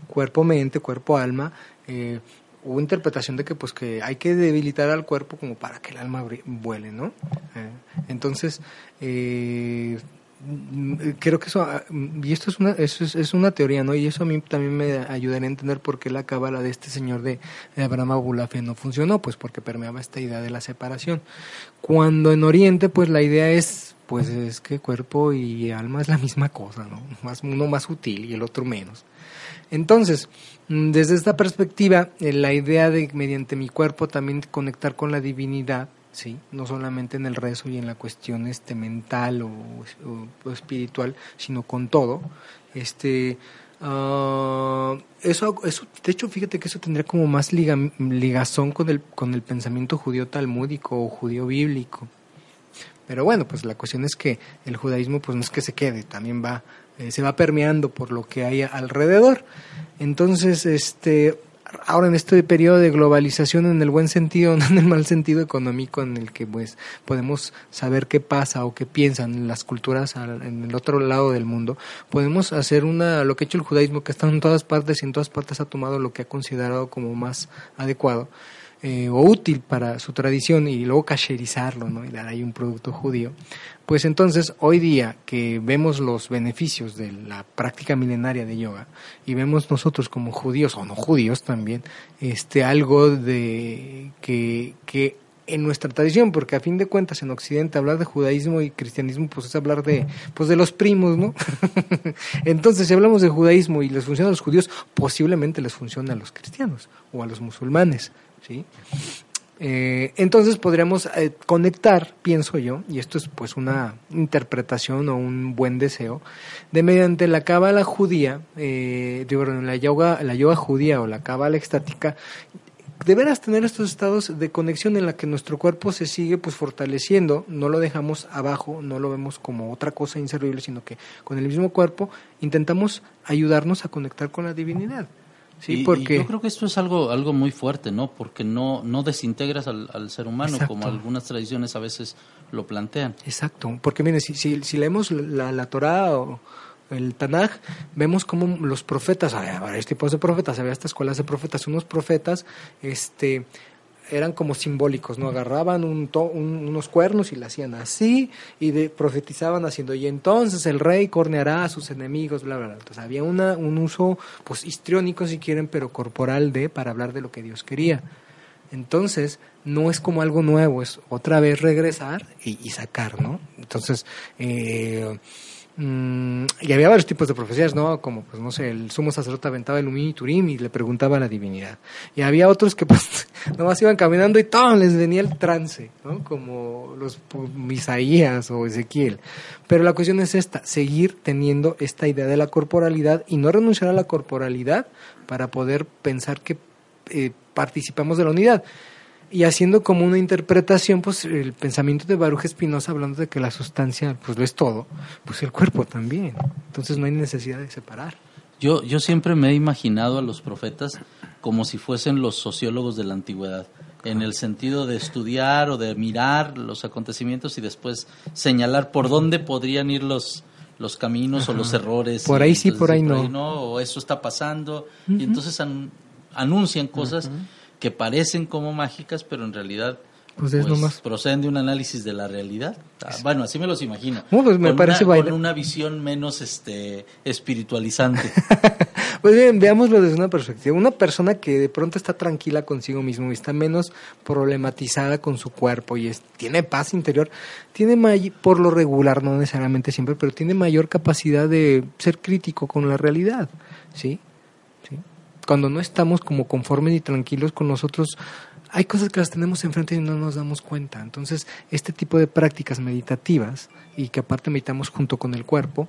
cuerpo-mente, cuerpo-alma, eh, hubo interpretación de que pues que hay que debilitar al cuerpo como para que el alma vuele, ¿no? Eh, entonces, eh, mm, creo que eso, ah, y esto es una, eso es, es una teoría, ¿no? Y eso a mí también me ayudaría a entender por qué la cábala de este señor de, Abraham Abulafia no funcionó, pues porque permeaba esta idea de la separación. Cuando en Oriente, pues la idea es, pues es que cuerpo y alma es la misma cosa, ¿no? Más, uno más sutil y el otro menos. Entonces, desde esta perspectiva, eh, la idea de mediante mi cuerpo también conectar con la divinidad, sí, no solamente en el rezo y en la cuestión este mental o, espiritual, sino con todo, este ah, eso, eso, de hecho, fíjate que eso tendría como más liga- ligazón con el, con el pensamiento judío talmúdico o judío bíblico. Pero bueno, pues la cuestión es que el judaísmo pues no es que se quede, también va, eh, se va permeando por lo que hay alrededor. Entonces, este, ahora en este periodo de globalización en el buen sentido, (laughs) no en el mal sentido económico en el que pues podemos saber qué pasa o qué piensan las culturas en el otro lado del mundo, podemos hacer una, lo que ha hecho el judaísmo, que está en todas partes y en todas partes ha tomado lo que ha considerado como más adecuado eh, o útil para su tradición y luego cacherizarlo ¿no? y dar ahí un producto judío, pues entonces hoy día que vemos los beneficios de la práctica milenaria de yoga y vemos nosotros como judíos o no judíos también este algo de que, que en nuestra tradición, porque a fin de cuentas en Occidente hablar de judaísmo y cristianismo pues es hablar de pues de los primos, ¿no? (laughs) Entonces, si hablamos de judaísmo y les funciona a los judíos, posiblemente les funciona a los cristianos o a los musulmanes, ¿sí? Eh, entonces podríamos eh, conectar, pienso yo, y esto es pues una interpretación o un buen deseo, de mediante la cábala judía, eh, digo, la yoga, la yoga judía o la cábala estática, de veras tener estos estados de conexión en la que nuestro cuerpo se sigue pues fortaleciendo, no lo dejamos abajo, no lo vemos como otra cosa inservible, sino que con el mismo cuerpo intentamos ayudarnos a conectar con la divinidad. Sí, Y- yo creo que esto es algo, algo muy fuerte, ¿no? Porque no, no desintegras al, al ser humano Exacto. como algunas tradiciones a veces lo plantean. Exacto, porque miren, si, si, si leemos la, la Torah o el Tanaj, vemos como los profetas, había varios tipos de profetas, había estas escuelas de profetas, unos profetas este, eran como simbólicos, ¿no? Agarraban un to- un- unos cuernos y le hacían así y de, profetizaban haciendo, y entonces el rey corneará a sus enemigos, bla, bla, bla. Entonces había una, un uso, pues histriónico si quieren, pero corporal de, para hablar de lo que Dios quería. Entonces, no es como algo nuevo, es otra vez regresar y, y sacar, ¿no? Entonces, eh, mm, y había varios tipos de profecías, ¿no? Como, pues, no sé, el sumo sacerdote aventaba el Umí y Turim y le preguntaba a la divinidad. Y había otros que, pues, (laughs) nomás iban caminando y ¡tom! les venía el trance, ¿no? Como los Isaías o Ezequiel. Pero la cuestión es esta, seguir teniendo esta idea de la corporalidad y no renunciar a la corporalidad para poder pensar que eh, participamos de la unidad. Y haciendo como una interpretación, pues el pensamiento de Baruch Espinosa hablando de que la sustancia, pues lo es todo, pues el cuerpo también. Entonces no hay necesidad de separar. Yo, yo siempre me he imaginado a los profetas como si fuesen los sociólogos de la antigüedad, en el sentido de estudiar o de mirar los acontecimientos y después señalar por dónde podrían ir los, los caminos o los errores. Por ahí sí, entonces por ahí decir, no. O eso está pasando. Y entonces an- anuncian cosas que parecen como mágicas, pero en realidad Pues es nomás. proceden de un análisis de la realidad. Ah, Bueno, así me los imagino. No, pues me Con parece una, con una visión menos este espiritualizante. (laughs) Pues bien, veámoslo desde una perspectiva. Una persona que de pronto está tranquila consigo mismo y está menos problematizada con su cuerpo y es- tiene paz interior, tiene may- por lo regular, no necesariamente siempre, pero tiene mayor capacidad de ser crítico con la realidad, ¿sí? Cuando no estamos como conformes y tranquilos con nosotros, hay cosas que las tenemos enfrente y no nos damos cuenta. Entonces, este tipo de prácticas meditativas y que aparte meditamos junto con el cuerpo,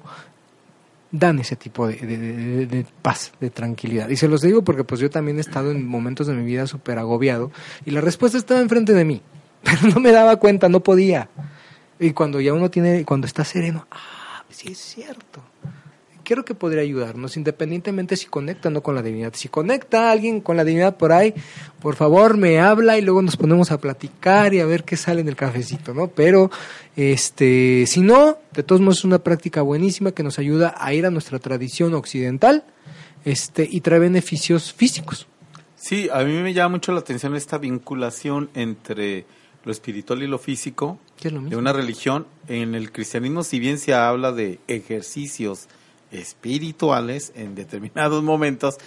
dan ese tipo de, de- de- de paz, de tranquilidad. Y se los digo porque pues yo también he estado en momentos de mi vida súper agobiado y la respuesta estaba enfrente de mí, (laughs) pero no me daba cuenta, no podía. Y cuando ya uno tiene, cuando está sereno, ah, sí es cierto. Creo que podría ayudarnos, independientemente si conecta o no con la divinidad. Si conecta a alguien con la divinidad por ahí, por favor me habla y luego nos ponemos a platicar y a ver qué sale en el cafecito, ¿no? Pero, este, si no, de todos modos es una práctica buenísima que nos ayuda a ir a nuestra tradición occidental, este, y trae beneficios físicos. Sí, a mí me llama mucho la atención esta vinculación entre lo espiritual y lo físico Que es lo de una religión. En el cristianismo, si bien se habla de ejercicios espirituales en determinados momentos,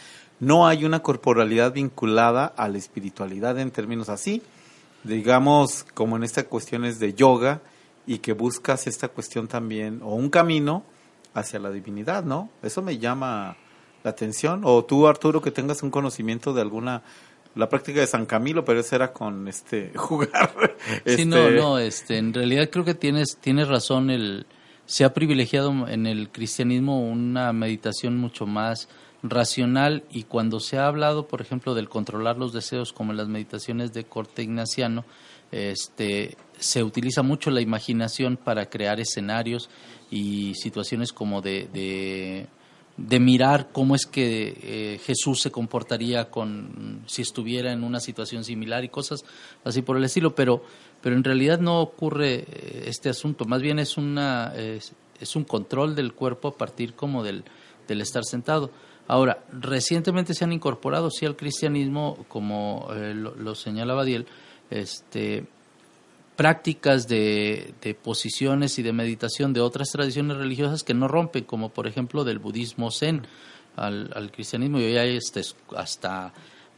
no hay una corporalidad vinculada a la espiritualidad en términos así, digamos, como en estas cuestiones de yoga y que buscas esta cuestión también, o un camino hacia la divinidad, ¿no? Eso me llama la atención. O tú, Arturo, que tengas un conocimiento de alguna, la práctica de San Camilo, pero eso era con este (laughs) jugar. Sí, este, no, no, este, en realidad creo que tienes, tienes razón, el, se ha privilegiado en el cristianismo una meditación mucho más racional y cuando se ha hablado, por ejemplo, del controlar los deseos como en las meditaciones de corte ignaciano, este, se utiliza mucho la imaginación para crear escenarios y situaciones como de, de, de mirar cómo es que eh, Jesús se comportaría con si estuviera en una situación similar y cosas así por el estilo, pero pero en realidad no ocurre eh, este asunto, más bien es una es, un control del cuerpo a partir como del del estar sentado. Ahora, recientemente se han incorporado sí al cristianismo, como eh, lo, lo señalaba Diel, este prácticas de, de posiciones y de meditación de otras tradiciones religiosas que no rompen, como por ejemplo del budismo zen al, al cristianismo. Y hoy hay este, hasta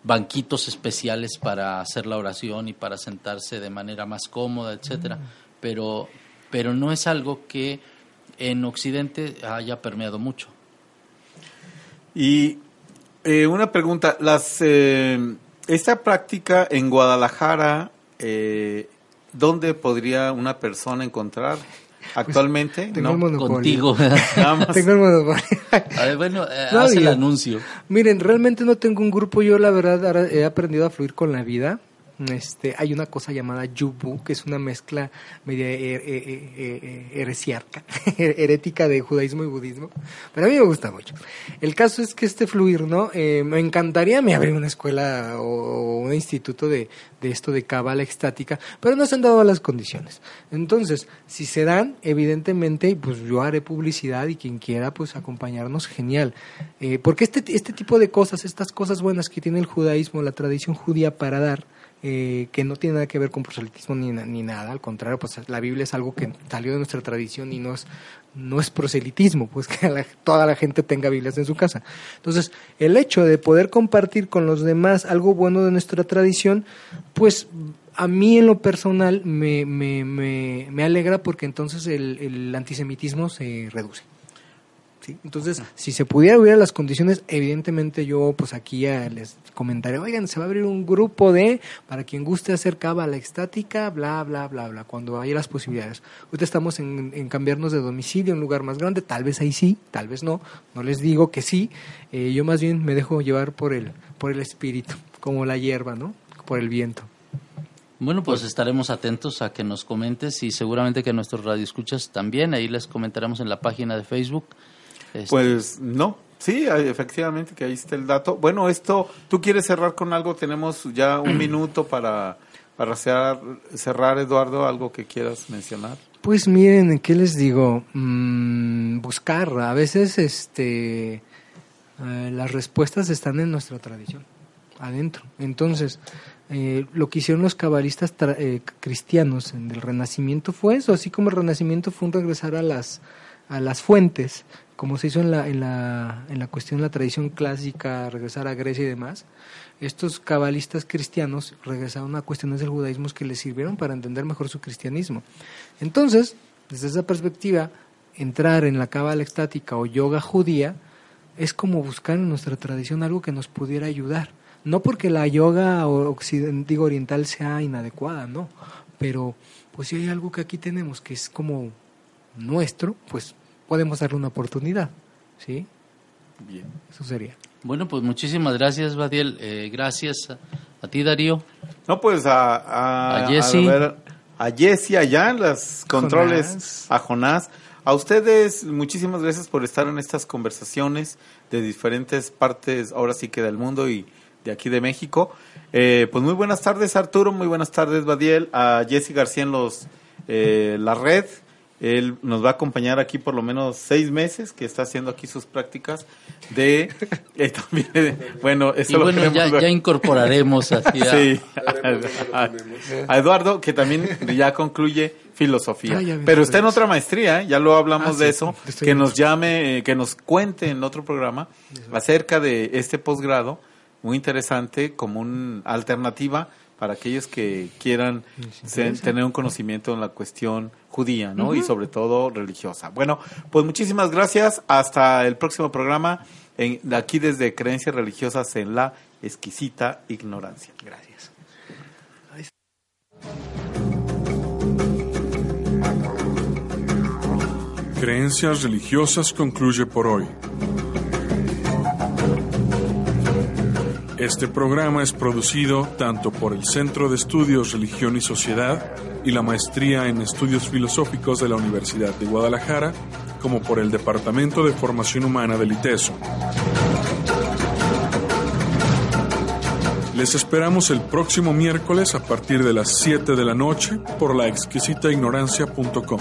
banquitos especiales para hacer la oración y para sentarse de manera más cómoda, etcétera. Pero, pero no es algo que en Occidente haya permeado mucho. Y eh, una pregunta, las eh, esta práctica en Guadalajara, eh, ¿dónde podría una persona encontrar actualmente? Tengo el monopolio. Contigo. Nada más. Tengo el monopolio. A ver, bueno, eh, No, haz el anuncio. Miren, realmente no tengo un grupo. Yo, la verdad, ahora he aprendido a fluir con la vida. Este, hay una cosa llamada yubu, que es una mezcla media her- eh, eh, eh, heresiarca, (laughs) herética de judaísmo y budismo. Pero a mí me gusta mucho. El caso es que este fluir, ¿no? Eh, me encantaría abrir una escuela o un instituto de, esto de cábala extática, pero no se han dado las condiciones. Entonces, si se dan, evidentemente, pues yo haré publicidad y quien quiera, pues acompañarnos, genial. Porque este, este tipo de cosas, estas cosas buenas que tiene el judaísmo, la tradición judía para dar, eh, que no tiene nada que ver con proselitismo ni, ni nada, al contrario, pues la Biblia es algo que salió de nuestra tradición y no es, no es proselitismo, pues que toda la gente tenga Biblias en su casa. Entonces, el hecho de poder compartir con los demás algo bueno de nuestra tradición, pues a mí en lo personal me, me, me, me alegra porque entonces el, el antisemitismo se reduce. ¿Sí? Entonces, si se pudiera hubiera las condiciones, evidentemente yo pues aquí ya les comentaré, oigan, se va a abrir un grupo de, para quien guste hacer cábala extática, bla, bla, bla, bla, cuando haya las posibilidades. Ahorita estamos en, en cambiarnos de domicilio, un lugar más grande, tal vez ahí sí, tal vez no, no les digo que sí, eh, yo más bien me dejo llevar por el, por el espíritu, (laughs) como la hierba, ¿no? Por el viento. Bueno, pues estaremos atentos a que nos comentes y seguramente que nuestros radioescuchas también. Ahí les comentaremos en la página de Facebook. Este, Pues no, sí, efectivamente que ahí está el dato. Bueno, esto, ¿tú quieres cerrar con algo? Tenemos ya un (clears throat) minuto para, para cerrar, cerrar, Eduardo, algo que quieras mencionar. Pues miren, ¿qué les digo? Mm, buscar. A veces este, eh, las respuestas están en nuestra tradición, adentro. Entonces, Eh, lo que hicieron los cabalistas tra- eh, cristianos en el Renacimiento fue eso, así como el Renacimiento fue un regresar a las, a las fuentes, como se hizo en la, en, la, en la cuestión de la tradición clásica, regresar a Grecia y demás. Estos cabalistas cristianos regresaron a cuestiones del judaísmo que les sirvieron para entender mejor su cristianismo. Entonces, desde esa perspectiva, entrar en la cábala estática o yoga judía es como buscar en nuestra tradición algo que nos pudiera ayudar. No porque la yoga digo, oriental sea inadecuada, no. Pero, pues si hay algo que aquí tenemos que es como nuestro, pues podemos darle una oportunidad. ¿Sí? Bien. Eso sería. Bueno, pues muchísimas gracias, Badiel. Eh, gracias a, a ti, Darío. No, pues a, a, A Jessy. ver, a Jessy allá en los controles, Jonás. a Jonás. A ustedes, muchísimas gracias por estar en estas conversaciones de diferentes partes, ahora sí que del mundo y de aquí de México. Eh, pues muy buenas tardes, Arturo, muy buenas tardes, Badiel. A Jesse García en los, eh, la red. Él nos va a acompañar aquí por lo menos seis meses, que está haciendo aquí sus prácticas de... (laughs) eh, también, eh, bueno, eso Y lo bueno, ya, ver. ya incorporaremos así a- Sí, a, a Eduardo, que también ya concluye filosofía. Ah. Pero está en otra maestría, ¿eh? ya lo hablamos Ah, de sí, eso, que nos llame, eh, que nos cuente en otro programa acerca de este posgrado, muy interesante, como una alternativa para aquellos que quieran se- tener un conocimiento en la cuestión judía, ¿no? Y sobre todo religiosa. Bueno, pues muchísimas gracias. Hasta el próximo programa, en, aquí desde Creencias Religiosas en la Exquisita Ignorancia. Gracias. Creencias religiosas concluye por hoy. Este programa es producido tanto por el Centro de Estudios Religión y Sociedad y la Maestría en Estudios Filosóficos de la Universidad de Guadalajara, como por el Departamento de Formación Humana del ITESO. Les esperamos el próximo miércoles a partir de las 7 de la noche por la exquisitaignorancia.com.